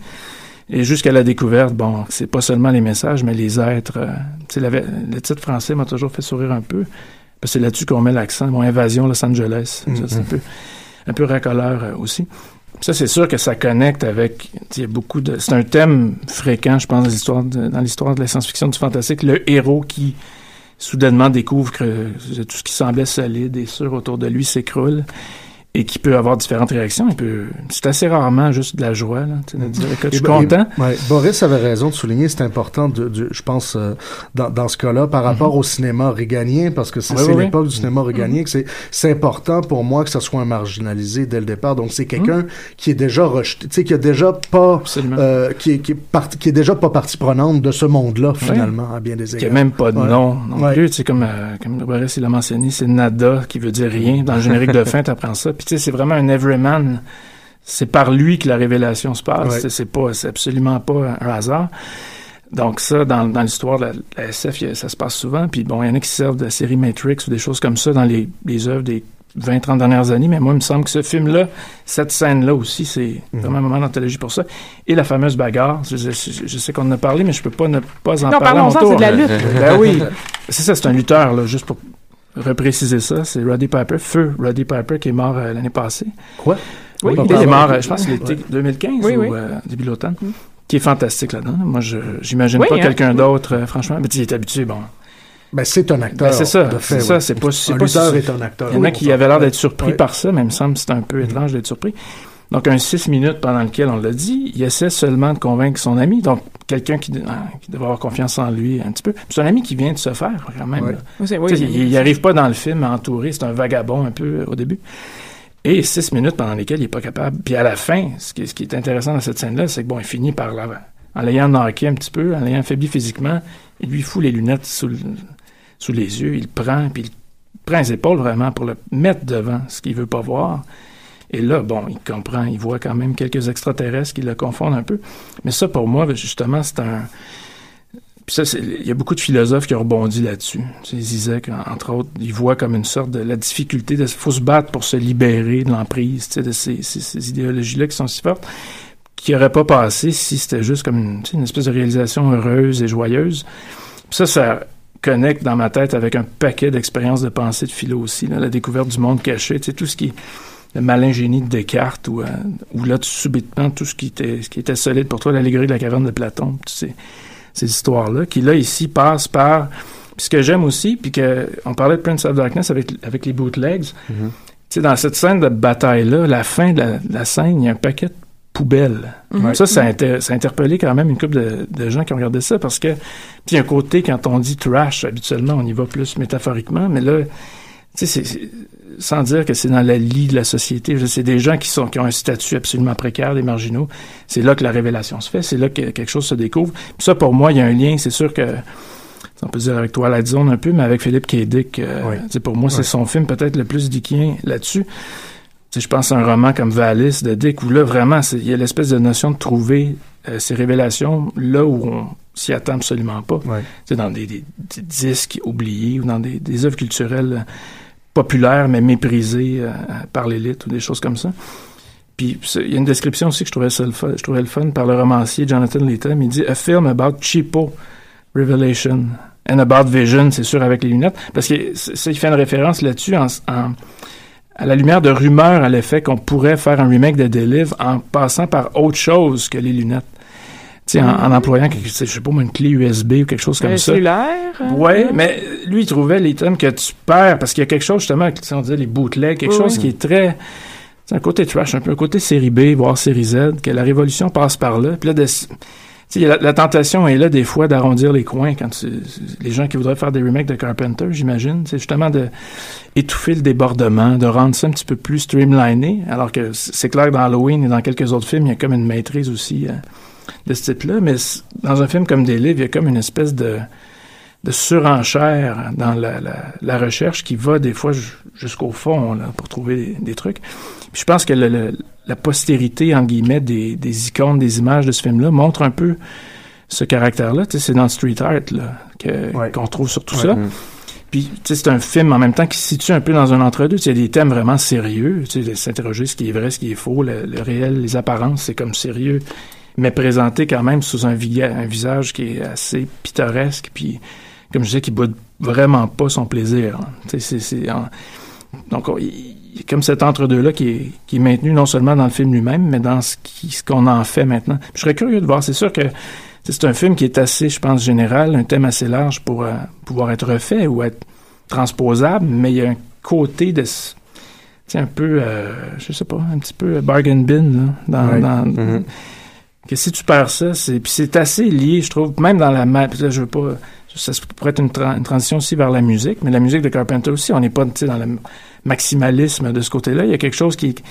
Et jusqu'à la découverte, bon, c'est pas seulement les messages, mais les êtres. euh, tu sais, la- le titre français m'a toujours fait sourire un peu. Parce que c'est là-dessus qu'on met l'accent. Bon, Invasion Los Angeles. C'est un peu, un peu racoleur euh, aussi. Ça, c'est sûr que ça connecte avec. Il y a beaucoup de. C'est un thème fréquent, je pense, dans l'histoire de, dans l'histoire de la science-fiction, du fantastique. Le héros qui soudainement découvre que tout ce qui semblait solide et sûr autour de lui s'écroule. Et qui peut avoir différentes réactions. Il peut, c'est assez rarement juste de la joie, là, de dire, écoute, je suis Et- content. et- ouais, Boris avait raison de souligner, c'est important, de, de- je pense, euh, dans, dans ce cas-là, par rapport au cinéma réganien, parce que c'est Oui, oui. l'époque du cinéma réganien, que c'est c'est important pour moi que ça soit un marginalisé dès le départ. Donc c'est quelqu'un qui est déjà rejeté, tu sais, qui a déjà pas, euh, qui, est, qui, est qui est déjà pas partie prenante de ce monde-là finalement, à bien des égards. Qui a même pas de Ouais. nom non Ouais. plus. Tu sais, comme, euh, comme Boris il l'a mentionné, c'est nada qui veut dire rien. Dans le générique de fin, tu apprends ça. Puis tu sais, c'est vraiment un everyman. C'est par lui que la révélation se passe. Ouais. C'est- pas, c'est absolument pas un hasard. Donc ça, dans, dans l'histoire de la, la SF, ça se passe souvent. Puis bon, il y en a qui se servent de la série Matrix ou des choses comme ça dans les, les œuvres des 20-30 dernières années. Mais moi, il me semble que ce film-là, cette scène-là aussi, c'est Mhm. vraiment un moment d'anthologie pour ça. Et la fameuse bagarre. Je, je- je- je sais qu'on en a parlé, mais je peux pas ne pas en Non, parler à mon parlons-en, c'est de la lutte. ben oui. C'est ça, c'est un lutteur, là, juste pour repréciser ça. C'est Roddy Piper, feu Roddy Piper, qui est mort euh, l'année passée. Quoi? Oui, Oui, il est mort, euh, je pense, l'été Ouais. 2015 Oui, ou oui. euh, début de l'automne, qui est fantastique là-dedans. Moi, je j'imagine Oui, pas hein. quelqu'un Oui. d'autre, euh, franchement. Mais il est habitué, bon. Ben, c'est un acteur. Ben, c'est ça, c'est ça, c'est pas, c'est Un pas lutteur si- est un acteur. Il y en a Oui, qui avaient l'air d'être surpris Ouais. par ça, mais il me semble que c'est un peu étrange d'être surpris. Donc, un six minutes pendant lequel, on l'a dit, il essaie seulement de convaincre son ami, donc quelqu'un qui, ah, qui devrait avoir confiance en lui un petit peu. Puis C'est un ami qui vient de se faire, quand même. Ouais. Oui, oui, il, il arrive pas dans le film à entourer, c'est un vagabond un peu euh, au début. Et six minutes pendant lesquelles il est pas capable. Puis à la fin, ce qui, ce qui est intéressant dans cette scène-là, c'est que bon, il finit par la, en l'ayant knocké un petit peu, en l'ayant affaibli physiquement, il lui fout les lunettes sous, le- sous les yeux, il le prend, puis il prend les épaules vraiment pour le mettre devant ce qu'il veut pas voir. Et là, bon, il comprend, il voit quand même quelques extraterrestres qui le confondent un peu. Mais ça, pour moi, justement, c'est un... Puis ça, c'est- il y a beaucoup de philosophes qui ont rebondi là-dessus. Sais, Zizek, en- entre autres, il voit comme une sorte de la difficulté de faut se battre pour se libérer de l'emprise, de ces, ces- ces idéologies-là qui sont si fortes, qui n'auraient pas passé si c'était juste comme une, espèce de réalisation heureuse et joyeuse. Ça, ça connecte dans ma tête avec un paquet d'expériences de pensée de philo aussi, la découverte du monde caché, tout ce qui le malin génie de Descartes, ou, euh, où là, tu, subitement, tout ce qui était, ce qui était solide pour toi, l'allégorie de la caverne de Platon, tu sais, ces histoires-là, qui là, ici, passent par... Puis ce que j'aime aussi, puis que on parlait de Prince of Darkness avec, avec les bootlegs, tu sais, dans cette scène de bataille-là, la fin de la, de la scène, il y a un paquet de poubelles. Mhm. Ça, ça a, inter- ça a interpellé quand même une couple de, de gens qui ont regardé ça, parce que, puis il y a un côté, quand on dit trash, habituellement, on y va plus métaphoriquement, mais là, tu sais, c'est- c'est- sans dire que c'est dans la lie de la société, c'est des gens qui sont qui ont un statut absolument précaire, des marginaux. C'est là que la révélation se fait, c'est là que quelque chose se découvre. Puis ça, pour moi, il y a un lien. C'est sûr que on peut dire avec Twilight Zone un peu, mais avec Philippe K. Dick, euh, Oui. pour moi, c'est Oui. son film peut-être le plus dickien là-dessus. Je pense à un roman comme Valis de Dick, où là, vraiment, il y a l'espèce de notion de trouver euh, ces révélations là où on s'y attend absolument pas. Sais, dans des, des- des disques oubliés ou dans des, des œuvres culturelles euh, populaires mais méprisées euh, par l'élite ou des choses comme ça. Puis il y a une description aussi que je trouvais, ça le fun, je trouvais le fun par le romancier Jonathan Lethem. Il dit « A film about cheapo revelation and about vision », c'est sûr avec les lunettes, parce que ça, il fait une référence là-dessus en, en- à la lumière de rumeurs à l'effet qu'on pourrait faire un remake de Delive en passant par autre chose que les lunettes. Sais, en, en employant, quelque, je sais pas moi, une clé USB ou quelque chose comme Un ça. cellulaire? hein? Ouais, mais lui, il trouvait les thèmes que tu perds parce qu'il y a quelque chose, justement, on disait les bootlegs, quelque Oui, chose oui. qui est très. C'est un côté trash, un peu un côté série B, voire série Z, que la révolution passe par là. Puis là, de- la, la tentation est là, des fois, d'arrondir les coins quand tu- les gens qui voudraient faire des remakes de Carpenter, j'imagine. C'est justement de étouffer le débordement, de rendre ça un petit peu plus streamliné. Alors que c'est clair que dans Halloween et dans quelques autres films, il y a comme une maîtrise aussi euh, de ce type-là. Mais dans un film comme Des livres, il y a comme une espèce de de surenchère dans la, la, la recherche qui va des fois ju- jusqu'au fond là, pour trouver des, des trucs. Puis je pense que le- le- la postérité, en guillemets, des, des icônes, des images de ce film-là montre un peu ce caractère-là. Tu sais, c'est dans Street Art là, que- Ouais. qu'on trouve sur tout Ouais. ça. Mm. Puis, tu sais, c'est un film en même temps qui se situe un peu dans un entre-deux. Tu sais, Il y a des thèmes vraiment sérieux. Tu sais, s'interroger ce qui est vrai, ce qui est faux, le, le réel, les apparences, c'est comme sérieux, mais présenté quand même sous un, vi- un visage qui est assez pittoresque. Puis, comme je disais, qui boude vraiment pas son plaisir. hein. Tu sais, c'est- c'est en- Donc, on- il il y a comme cet entre-deux-là qui est, qui est maintenu non seulement dans le film lui-même, mais dans ce qu'on en fait maintenant. Je serais curieux de voir. C'est sûr que c'est un film qui est assez, je pense, général, un thème assez large pour euh, pouvoir être refait ou être transposable, mais il y a un côté de, un peu, euh, je sais pas, un petit peu bargain bin, là, dans, Mhm. Que si tu perds ça, c'est, puis c'est assez lié, je trouve, même dans la map, je veux pas, ça pourrait être une, tra- une transition aussi vers la musique, mais la musique de Carpenter aussi, on n'est pas, dans le maximalisme de ce côté-là, il y a quelque chose qui est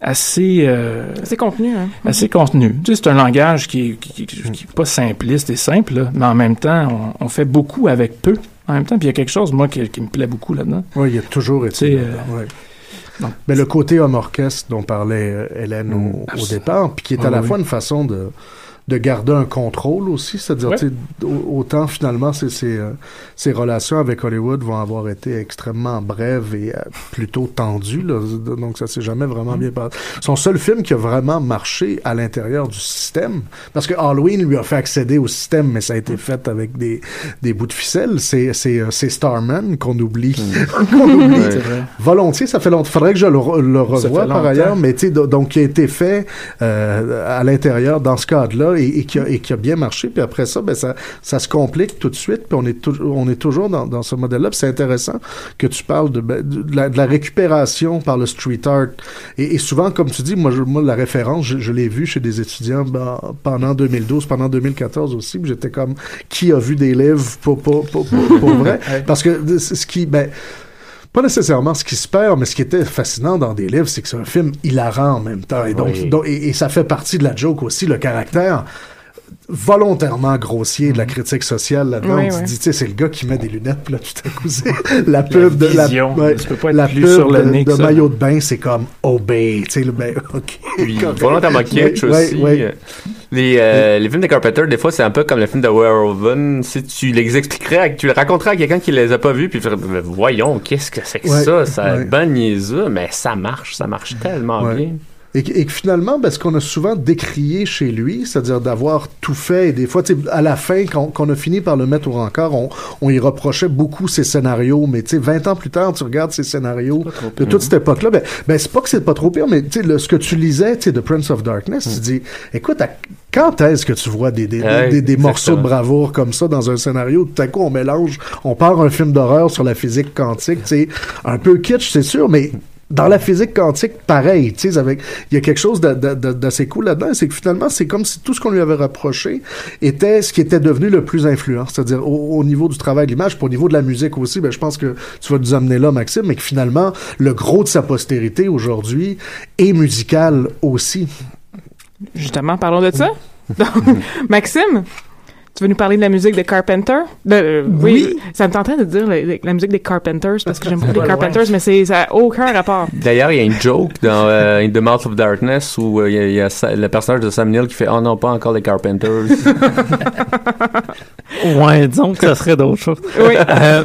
assez, euh, C'est contenu, hein. assez contenu. Tu sais, c'est un langage qui est, qui, qui- qui est pas simpliste et simple, là, mais en même temps, on, on fait beaucoup avec peu. En même temps, puis il y a quelque chose, moi, qui, qui me plaît beaucoup là-dedans. Oui, il a toujours Tu sais, été. euh, ouais. Donc, Mais le côté homme orchestre dont parlait euh, Hélène au, au départ, puis qui est à Ah la fois une façon de, de garder un contrôle aussi, c'est-à-dire Ouais. autant finalement ces, ces, euh, ces relations avec Hollywood vont avoir été extrêmement brèves et euh, plutôt tendues, là, donc ça s'est jamais vraiment bien passé. Son seul film qui a vraiment marché à l'intérieur du système, parce que Halloween lui a fait accéder au système, mais ça a été fait avec des, des bouts de ficelle, c'est c'est euh, c'est Starman qu'on oublie, qu'on oublie Ouais. volontiers. Ça fait longtemps. Faudrait que je le, revoie par ailleurs, mais tu sais, do- donc qui a été fait euh, à l'intérieur dans ce cadre-là et, et qui a, et qui a bien marché. Puis après ça, ben ça, ça se complique tout de suite. Puis on est tou- on est toujours dans, dans ce modèle-là. C'est intéressant que tu parles de, ben, de, la, de la récupération par le street art. Et, et souvent, comme tu dis, moi, je, moi la référence, je, je l'ai vu chez des étudiants ben, pendant 2012, pendant 2014 aussi. J'étais comme, qui a vu des livres pour, pour, pour, pour, pour vrai? Parce que ce qui, ben, pas nécessairement ce qui se perd, mais ce qui était fascinant dans des livres, c'est que c'est un film hilarant en même temps. Et donc, Oui. donc- et, et ça fait partie de la joke aussi, le caractère volontairement grossier de la critique sociale là-dedans. Oui, tu oui. dis, tu sais, c'est le gars qui met des lunettes, puis là, tout à coup, c'est la pub de la, vision. ouais, Tu peux pas être la plus pub sur le de, nez de ça. maillot de bain, c'est comme obey, tu sais, le ben, ok. Puis, volontairement kitsch Ouais, aussi. euh, Les, euh, les films de Carpenter, des fois, c'est un peu comme le film de Werewolf. Si tu les expliquerais, tu les raconterais à quelqu'un qui les a pas vus, puis Mais voyons, qu'est-ce que c'est que ça? Ça ben niaiseux, mais ça marche, ça marche tellement bien. Et, que- et que finalement, ben, ce qu'on a souvent décrié chez lui, c'est-à-dire d'avoir tout fait, et des fois, à la fin, quand, quand on a fini par le mettre au rencard, on, on y reprochait beaucoup ses scénarios, mais tu sais, 20 ans plus tard, tu regardes ces scénarios de toute cette époque-là, ben, ben c'est pas que c'est pas trop pire, mais tu sais, le- ce que tu lisais, tu sais, de Prince of Darkness, tu dis, écoute, à- quand est-ce que tu vois des, des, Ouais, des, des morceaux de bravoure comme ça dans un scénario, tout à coup, on mélange, on part un film d'horreur sur la physique quantique, tu sais, un peu kitsch, c'est sûr, mais dans la physique quantique, pareil, tu sais, avec, il y a quelque chose d'assez cool là-dedans, c'est que finalement, c'est comme si tout ce qu'on lui avait reproché était ce qui était devenu le plus influent, c'est-à-dire au, au niveau du travail de l'image, au niveau de la musique aussi, ben, je pense que tu vas nous amener là, Maxime, mais que finalement, le gros de sa postérité aujourd'hui est musical aussi. Justement, parlons de ça. Maxime, tu veux nous parler de la musique des Carpenters? De- euh, oui. Ça me tentait de dire la, la musique des Carpenters parce que j'aime beaucoup les Carpenters, mais c'est, ça n'a aucun rapport. D'ailleurs, il y a une joke dans euh, In the Mouth of Darkness où euh, il y a, y le personnage de Sam Neill qui fait Oh non, pas encore les Carpenters. Ouais, disons que ça serait d'autres choses. Oui. Euh,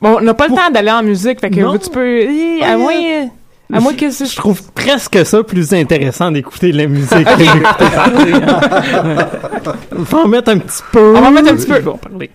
Bon, on n'a pas le temps d'aller en musique, fait que Non. tu peux. eh, À moins. À moins que je trouve presque ça plus intéressant d'écouter la musique que d'écouter parler. hein. On va en mettre un petit peu. On va en mettre un petit peu. Bon, parler.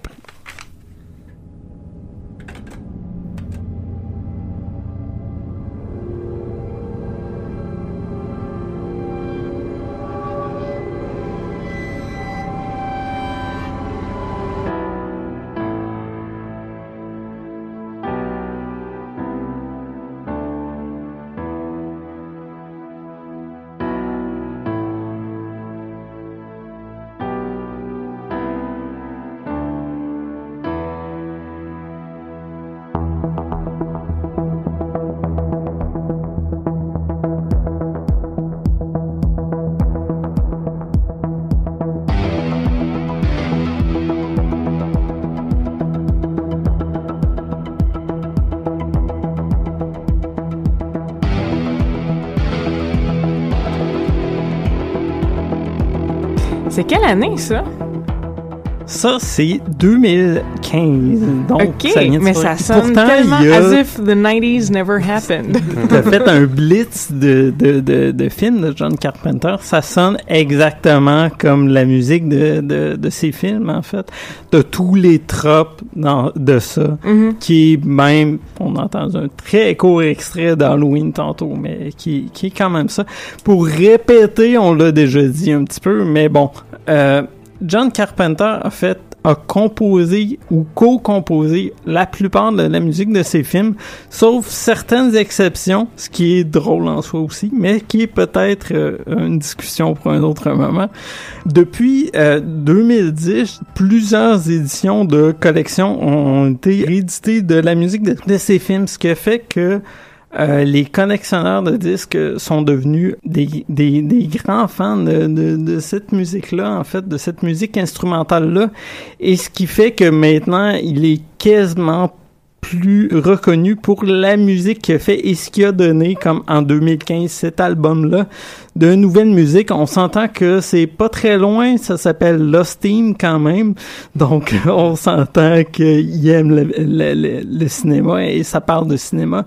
C'est quelle année, ça? Ça, c'est 2015. Donc, OK, ça vient de mais ça sonne Pourtant, tellement il a- as if the 90s never happened. T'as fait un blitz de, de, de, de films de John Carpenter. Ça sonne exactement comme la musique de, de, de ces films, en fait. T'as tous les tropes dans, de ça, Mhm. qui est même, on a entendu un très court extrait d'Halloween tantôt, mais qui, qui est quand même ça. Pour répéter, on l'a déjà dit un petit peu, mais bon, euh, John Carpenter a fait a composé ou co-composé la plupart de la musique de ces films, sauf certaines exceptions, ce qui est drôle en soi aussi, mais qui est peut-être euh, une discussion pour un autre moment. Depuis euh, 2010, plusieurs éditions de collections ont été rééditées de la musique de, de ces films, ce qui fait que euh, les collectionneurs de disques sont devenus des, des, des grands fans de, de, de cette musique-là, en fait, de cette musique instrumentale-là. Et ce qui fait que maintenant, il est quasiment plus reconnu pour la musique qu'il a fait et ce qu'il a donné, comme en 2015, cet album-là, de nouvelle musique. On s'entend que c'est pas très loin, ça s'appelle Lost Team quand même, donc on s'entend qu'il aime le, le, le, le, cinéma et ça parle de cinéma.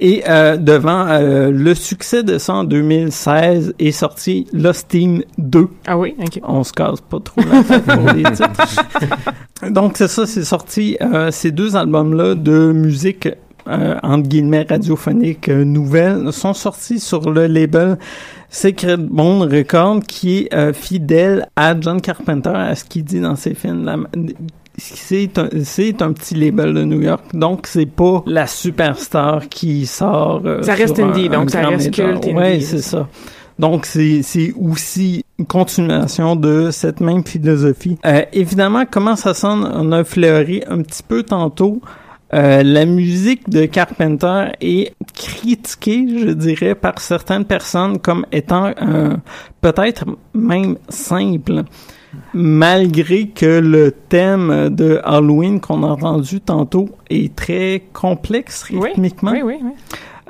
Et euh, devant euh, le succès de ça en 2016 est sorti Lost Team 2. Ah oui, ok. On se casse pas trop la tête pour les titres. Donc c'est ça, c'est sorti euh, ces deux albums-là de musique euh, entre guillemets radiophonique euh, nouvelle sont sortis sur le label Secret Bond Record qui est euh, fidèle à John Carpenter à ce qu'il dit dans ses films. C'est un, c'est un petit label de New York, donc c'est pas la superstar qui sort. Ça reste indie, un, donc ça reste culte. Ouais, c'est ça. Donc c'est c'est aussi une continuation de cette même philosophie. Euh, évidemment, comment ça sonne, on a fleuri un petit peu tantôt. Euh, la musique de Carpenter est critiquée, je dirais, par certaines personnes comme étant euh, peut-être même simple, malgré que le thème de Halloween qu'on a entendu tantôt est très complexe rythmiquement. Oui, oui, oui.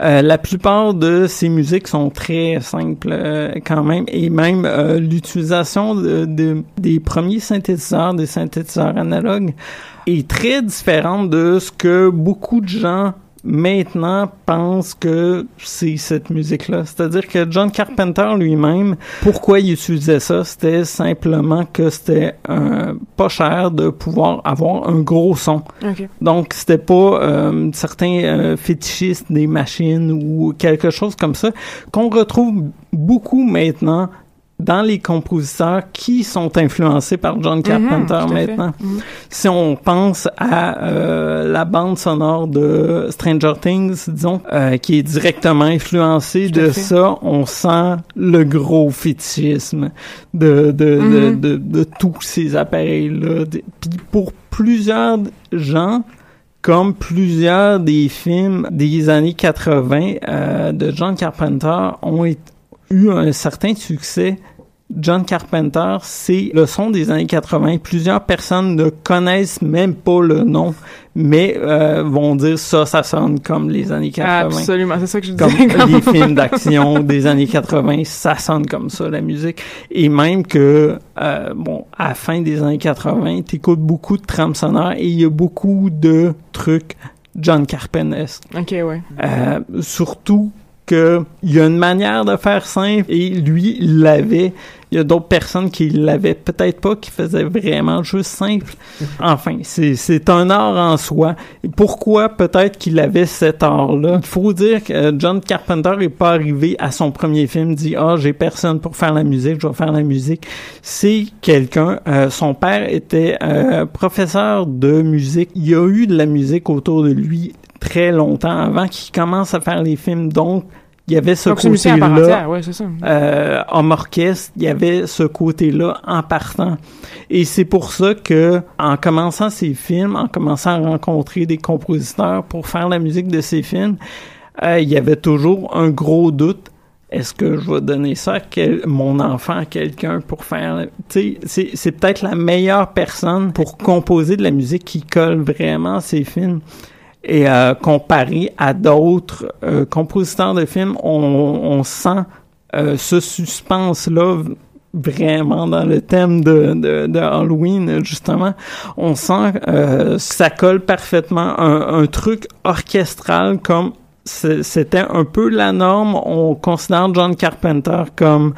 Euh, la plupart de ces musiques sont très simples euh, quand même. Et même euh, l'utilisation de, des premiers synthétiseurs, des synthétiseurs analogues est très différente de ce que beaucoup de gens maintenant pensent que c'est cette musique-là. C'est-à-dire que John Carpenter lui-même, pourquoi il utilisait ça, c'était simplement que c'était euh, pas cher de pouvoir avoir un gros son. Okay. Donc c'était pas euh, certains euh, fétichistes des machines ou quelque chose comme ça qu'on retrouve beaucoup maintenant dans les compositeurs qui sont influencés par John Carpenter mm -hmm, maintenant. -hmm. Si on pense à euh, la bande sonore de Stranger Things, disons, euh, qui est directement influencée de ça, on sent le gros fétichisme de, de, Mhm. de, de, de, tous ces appareils-là. Puis pour plusieurs gens, comme plusieurs des films des années 80 euh, de John Carpenter ont eu un certain succès John Carpenter, c'est le son des années 80. Plusieurs personnes ne connaissent même pas le nom, mais euh, vont dire ça, ça sonne comme les années 80. Absolument, c'est ça que je comme disais. les films d'action des années 80, ça sonne comme ça, la musique. Et même que, euh, bon, à la fin des années 80, t'écoutes beaucoup de trames sonores et il y a beaucoup de trucs John Carpenter. Ok, ouais. Euh, surtout que il y a une manière de faire simple et lui il l'avait. Il y a d'autres personnes qui l'avaient peut-être pas qui faisaient vraiment juste simple. Enfin c'est un art en soi. Pourquoi peut-être qu'il avait cet art là il faut dire que John Carpenter est pas arrivé à son premier film dit ah oh, j'ai personne pour faire la musique je vais faire la musique. C'est quelqu'un euh, son père était euh, professeur de musique. Il y a eu de la musique autour de lui très longtemps avant qu'il commence à faire les films. Donc, il y avait ce côté-là. Ouais. Euh, en orchestre, il y avait ce côté-là en partant. Et c'est pour ça que, en commençant ces films, en commençant à rencontrer des compositeurs pour faire la musique de ces films, euh, il y avait toujours un gros doute est-ce que je vais donner ça à quel, mon enfant à quelqu'un pour faire tu sais c'est peut-être la meilleure personne pour composer de la musique qui colle vraiment à ces films et euh, comparé à d'autres euh, compositeurs de films, on, on sent euh, ce suspense-là vraiment dans le thème de, de, de, Halloween, justement. On sent euh, ça colle parfaitement un, un truc orchestral comme c'était un peu la norme. On considère John Carpenter comme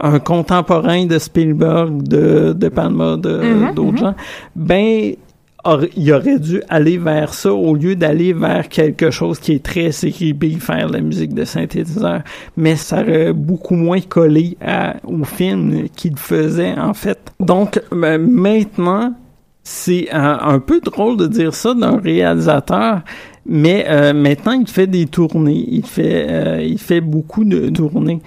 un contemporain de Spielberg, de, de Palma, de mm -hmm, d'autres mm -hmm. gens. Ben, il aurait dû aller vers ça au lieu d'aller vers quelque chose qui est très CQB, faire la musique de synthétiseur. Mais ça aurait beaucoup moins collé au film qu'il faisait, en fait. Donc, maintenant, c'est un, un peu drôle de dire ça d'un réalisateur, mais euh, maintenant il fait des tournées, il fait euh, il fait beaucoup de tournées.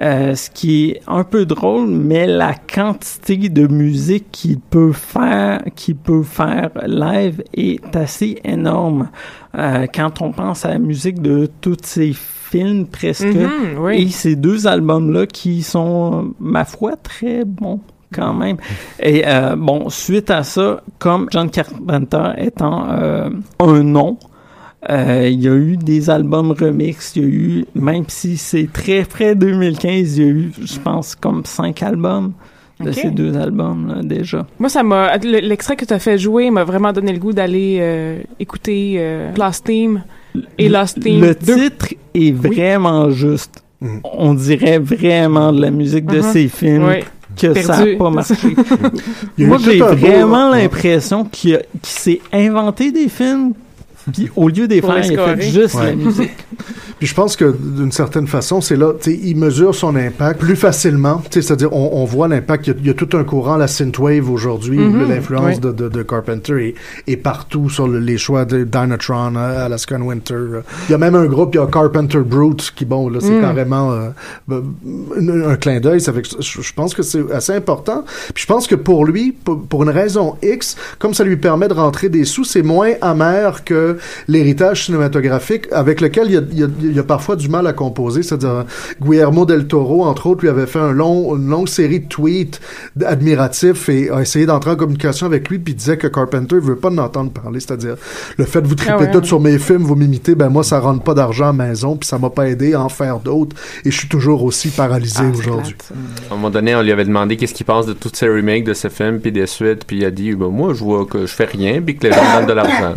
Euh, ce qui est un peu drôle, mais la quantité de musique qu'il peut faire, qu'il peut faire live est assez énorme. Euh, quand on pense à la musique de tous ces films presque, Mhm, oui. et ces deux albums-là qui sont, ma foi, très bons quand même. Et euh, bon, suite à ça, comme John Carpenter étant euh, un nom, euh, il y a eu des albums remix, il y a eu, même si c'est très frais 2015, il y a eu, je pense, comme cinq albums de ces deux albums là, déjà. Moi, ça m'a. le- L'extrait que tu as fait jouer m'a vraiment donné le goût d'aller euh, écouter euh, Lost Team et Lost Team Le 2. titre est vraiment juste. On dirait vraiment de la musique de Mhm. ces films Oui. que ça Perdu. n'a pas marché. Moi, j'ai vraiment l'impression qu'il s'est inventé des films, puis au lieu des faire, il a fait juste Ouais. la musique. Puis je pense que d'une certaine façon, c'est là, tu sais, il mesure son impact plus facilement. Tu sais, c'est-à-dire, on, on voit l'impact. Il y, a, il y a tout un courant, la synthwave aujourd'hui, Mhm, l'influence oui. de, de, de Carpenter est, est partout sur le- les choix de Dynatron, euh, Alaska Winter. euh. Il y a même un groupe, il y a Carpenter Brute, qui bon, là, c'est Mm. carrément euh, euh, un, un clin d'œil. Je, je pense que c'est assez important. Puis je pense que pour lui, pour, pour une raison X, comme ça lui permet de rentrer des sous, c'est moins amer que l'héritage cinématographique avec lequel il y a, il y a- il y a parfois du mal à composer. C'est-à-dire, Guillermo del Toro, entre autres, lui avait fait un long, une longue série de tweets admiratifs et a essayé d'entrer en communication avec lui, puis il disait que Carpenter veut pas en entendre parler. C'est-à-dire, le fait de vous triper Ah ouais, tout ouais. sur mes films, vous m'imiter, ben moi, ça rentre pas d'argent à la maison, puis ça m'a pas aidé à en faire d'autres. Et je suis toujours aussi paralysé Ah, aujourd'hui. À un moment donné, on lui avait demandé qu'est-ce qu'il pense de toutes ces remakes de ce film, puis des suites, puis il a dit, ben, moi, je vois que je fais rien, puis que les gens me donnent de l'argent.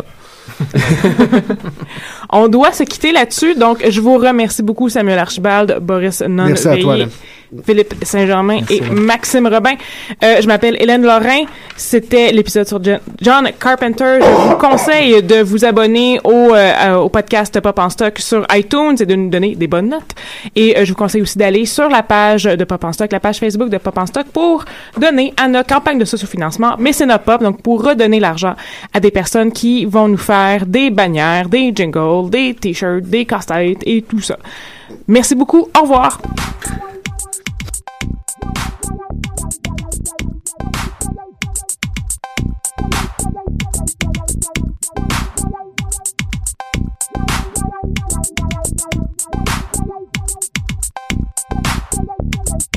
On doit se quitter là-dessus, donc je vous remercie beaucoup Samuel Archibald, Boris non Merci à toi. Philippe Saint-Germain et. Maxime Robin. Euh, je m'appelle Hélène Lorrain. C'était l'épisode sur John- Carpenter. Je vous conseille de vous abonner au, euh, au podcast Pop en Stock sur iTunes et de nous donner des bonnes notes. Et euh, je vous conseille aussi d'aller sur la page de Pop en Stock, la page Facebook de Pop en Stock pour donner à notre campagne de socio-financement Mécénat Pop, donc pour redonner l'argent à des personnes qui vont nous faire des bannières, des jingles, des t-shirts, des casse-têtes et tout ça. Merci beaucoup. Au revoir.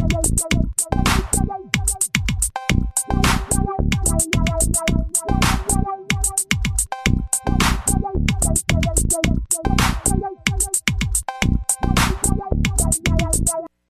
Thank you.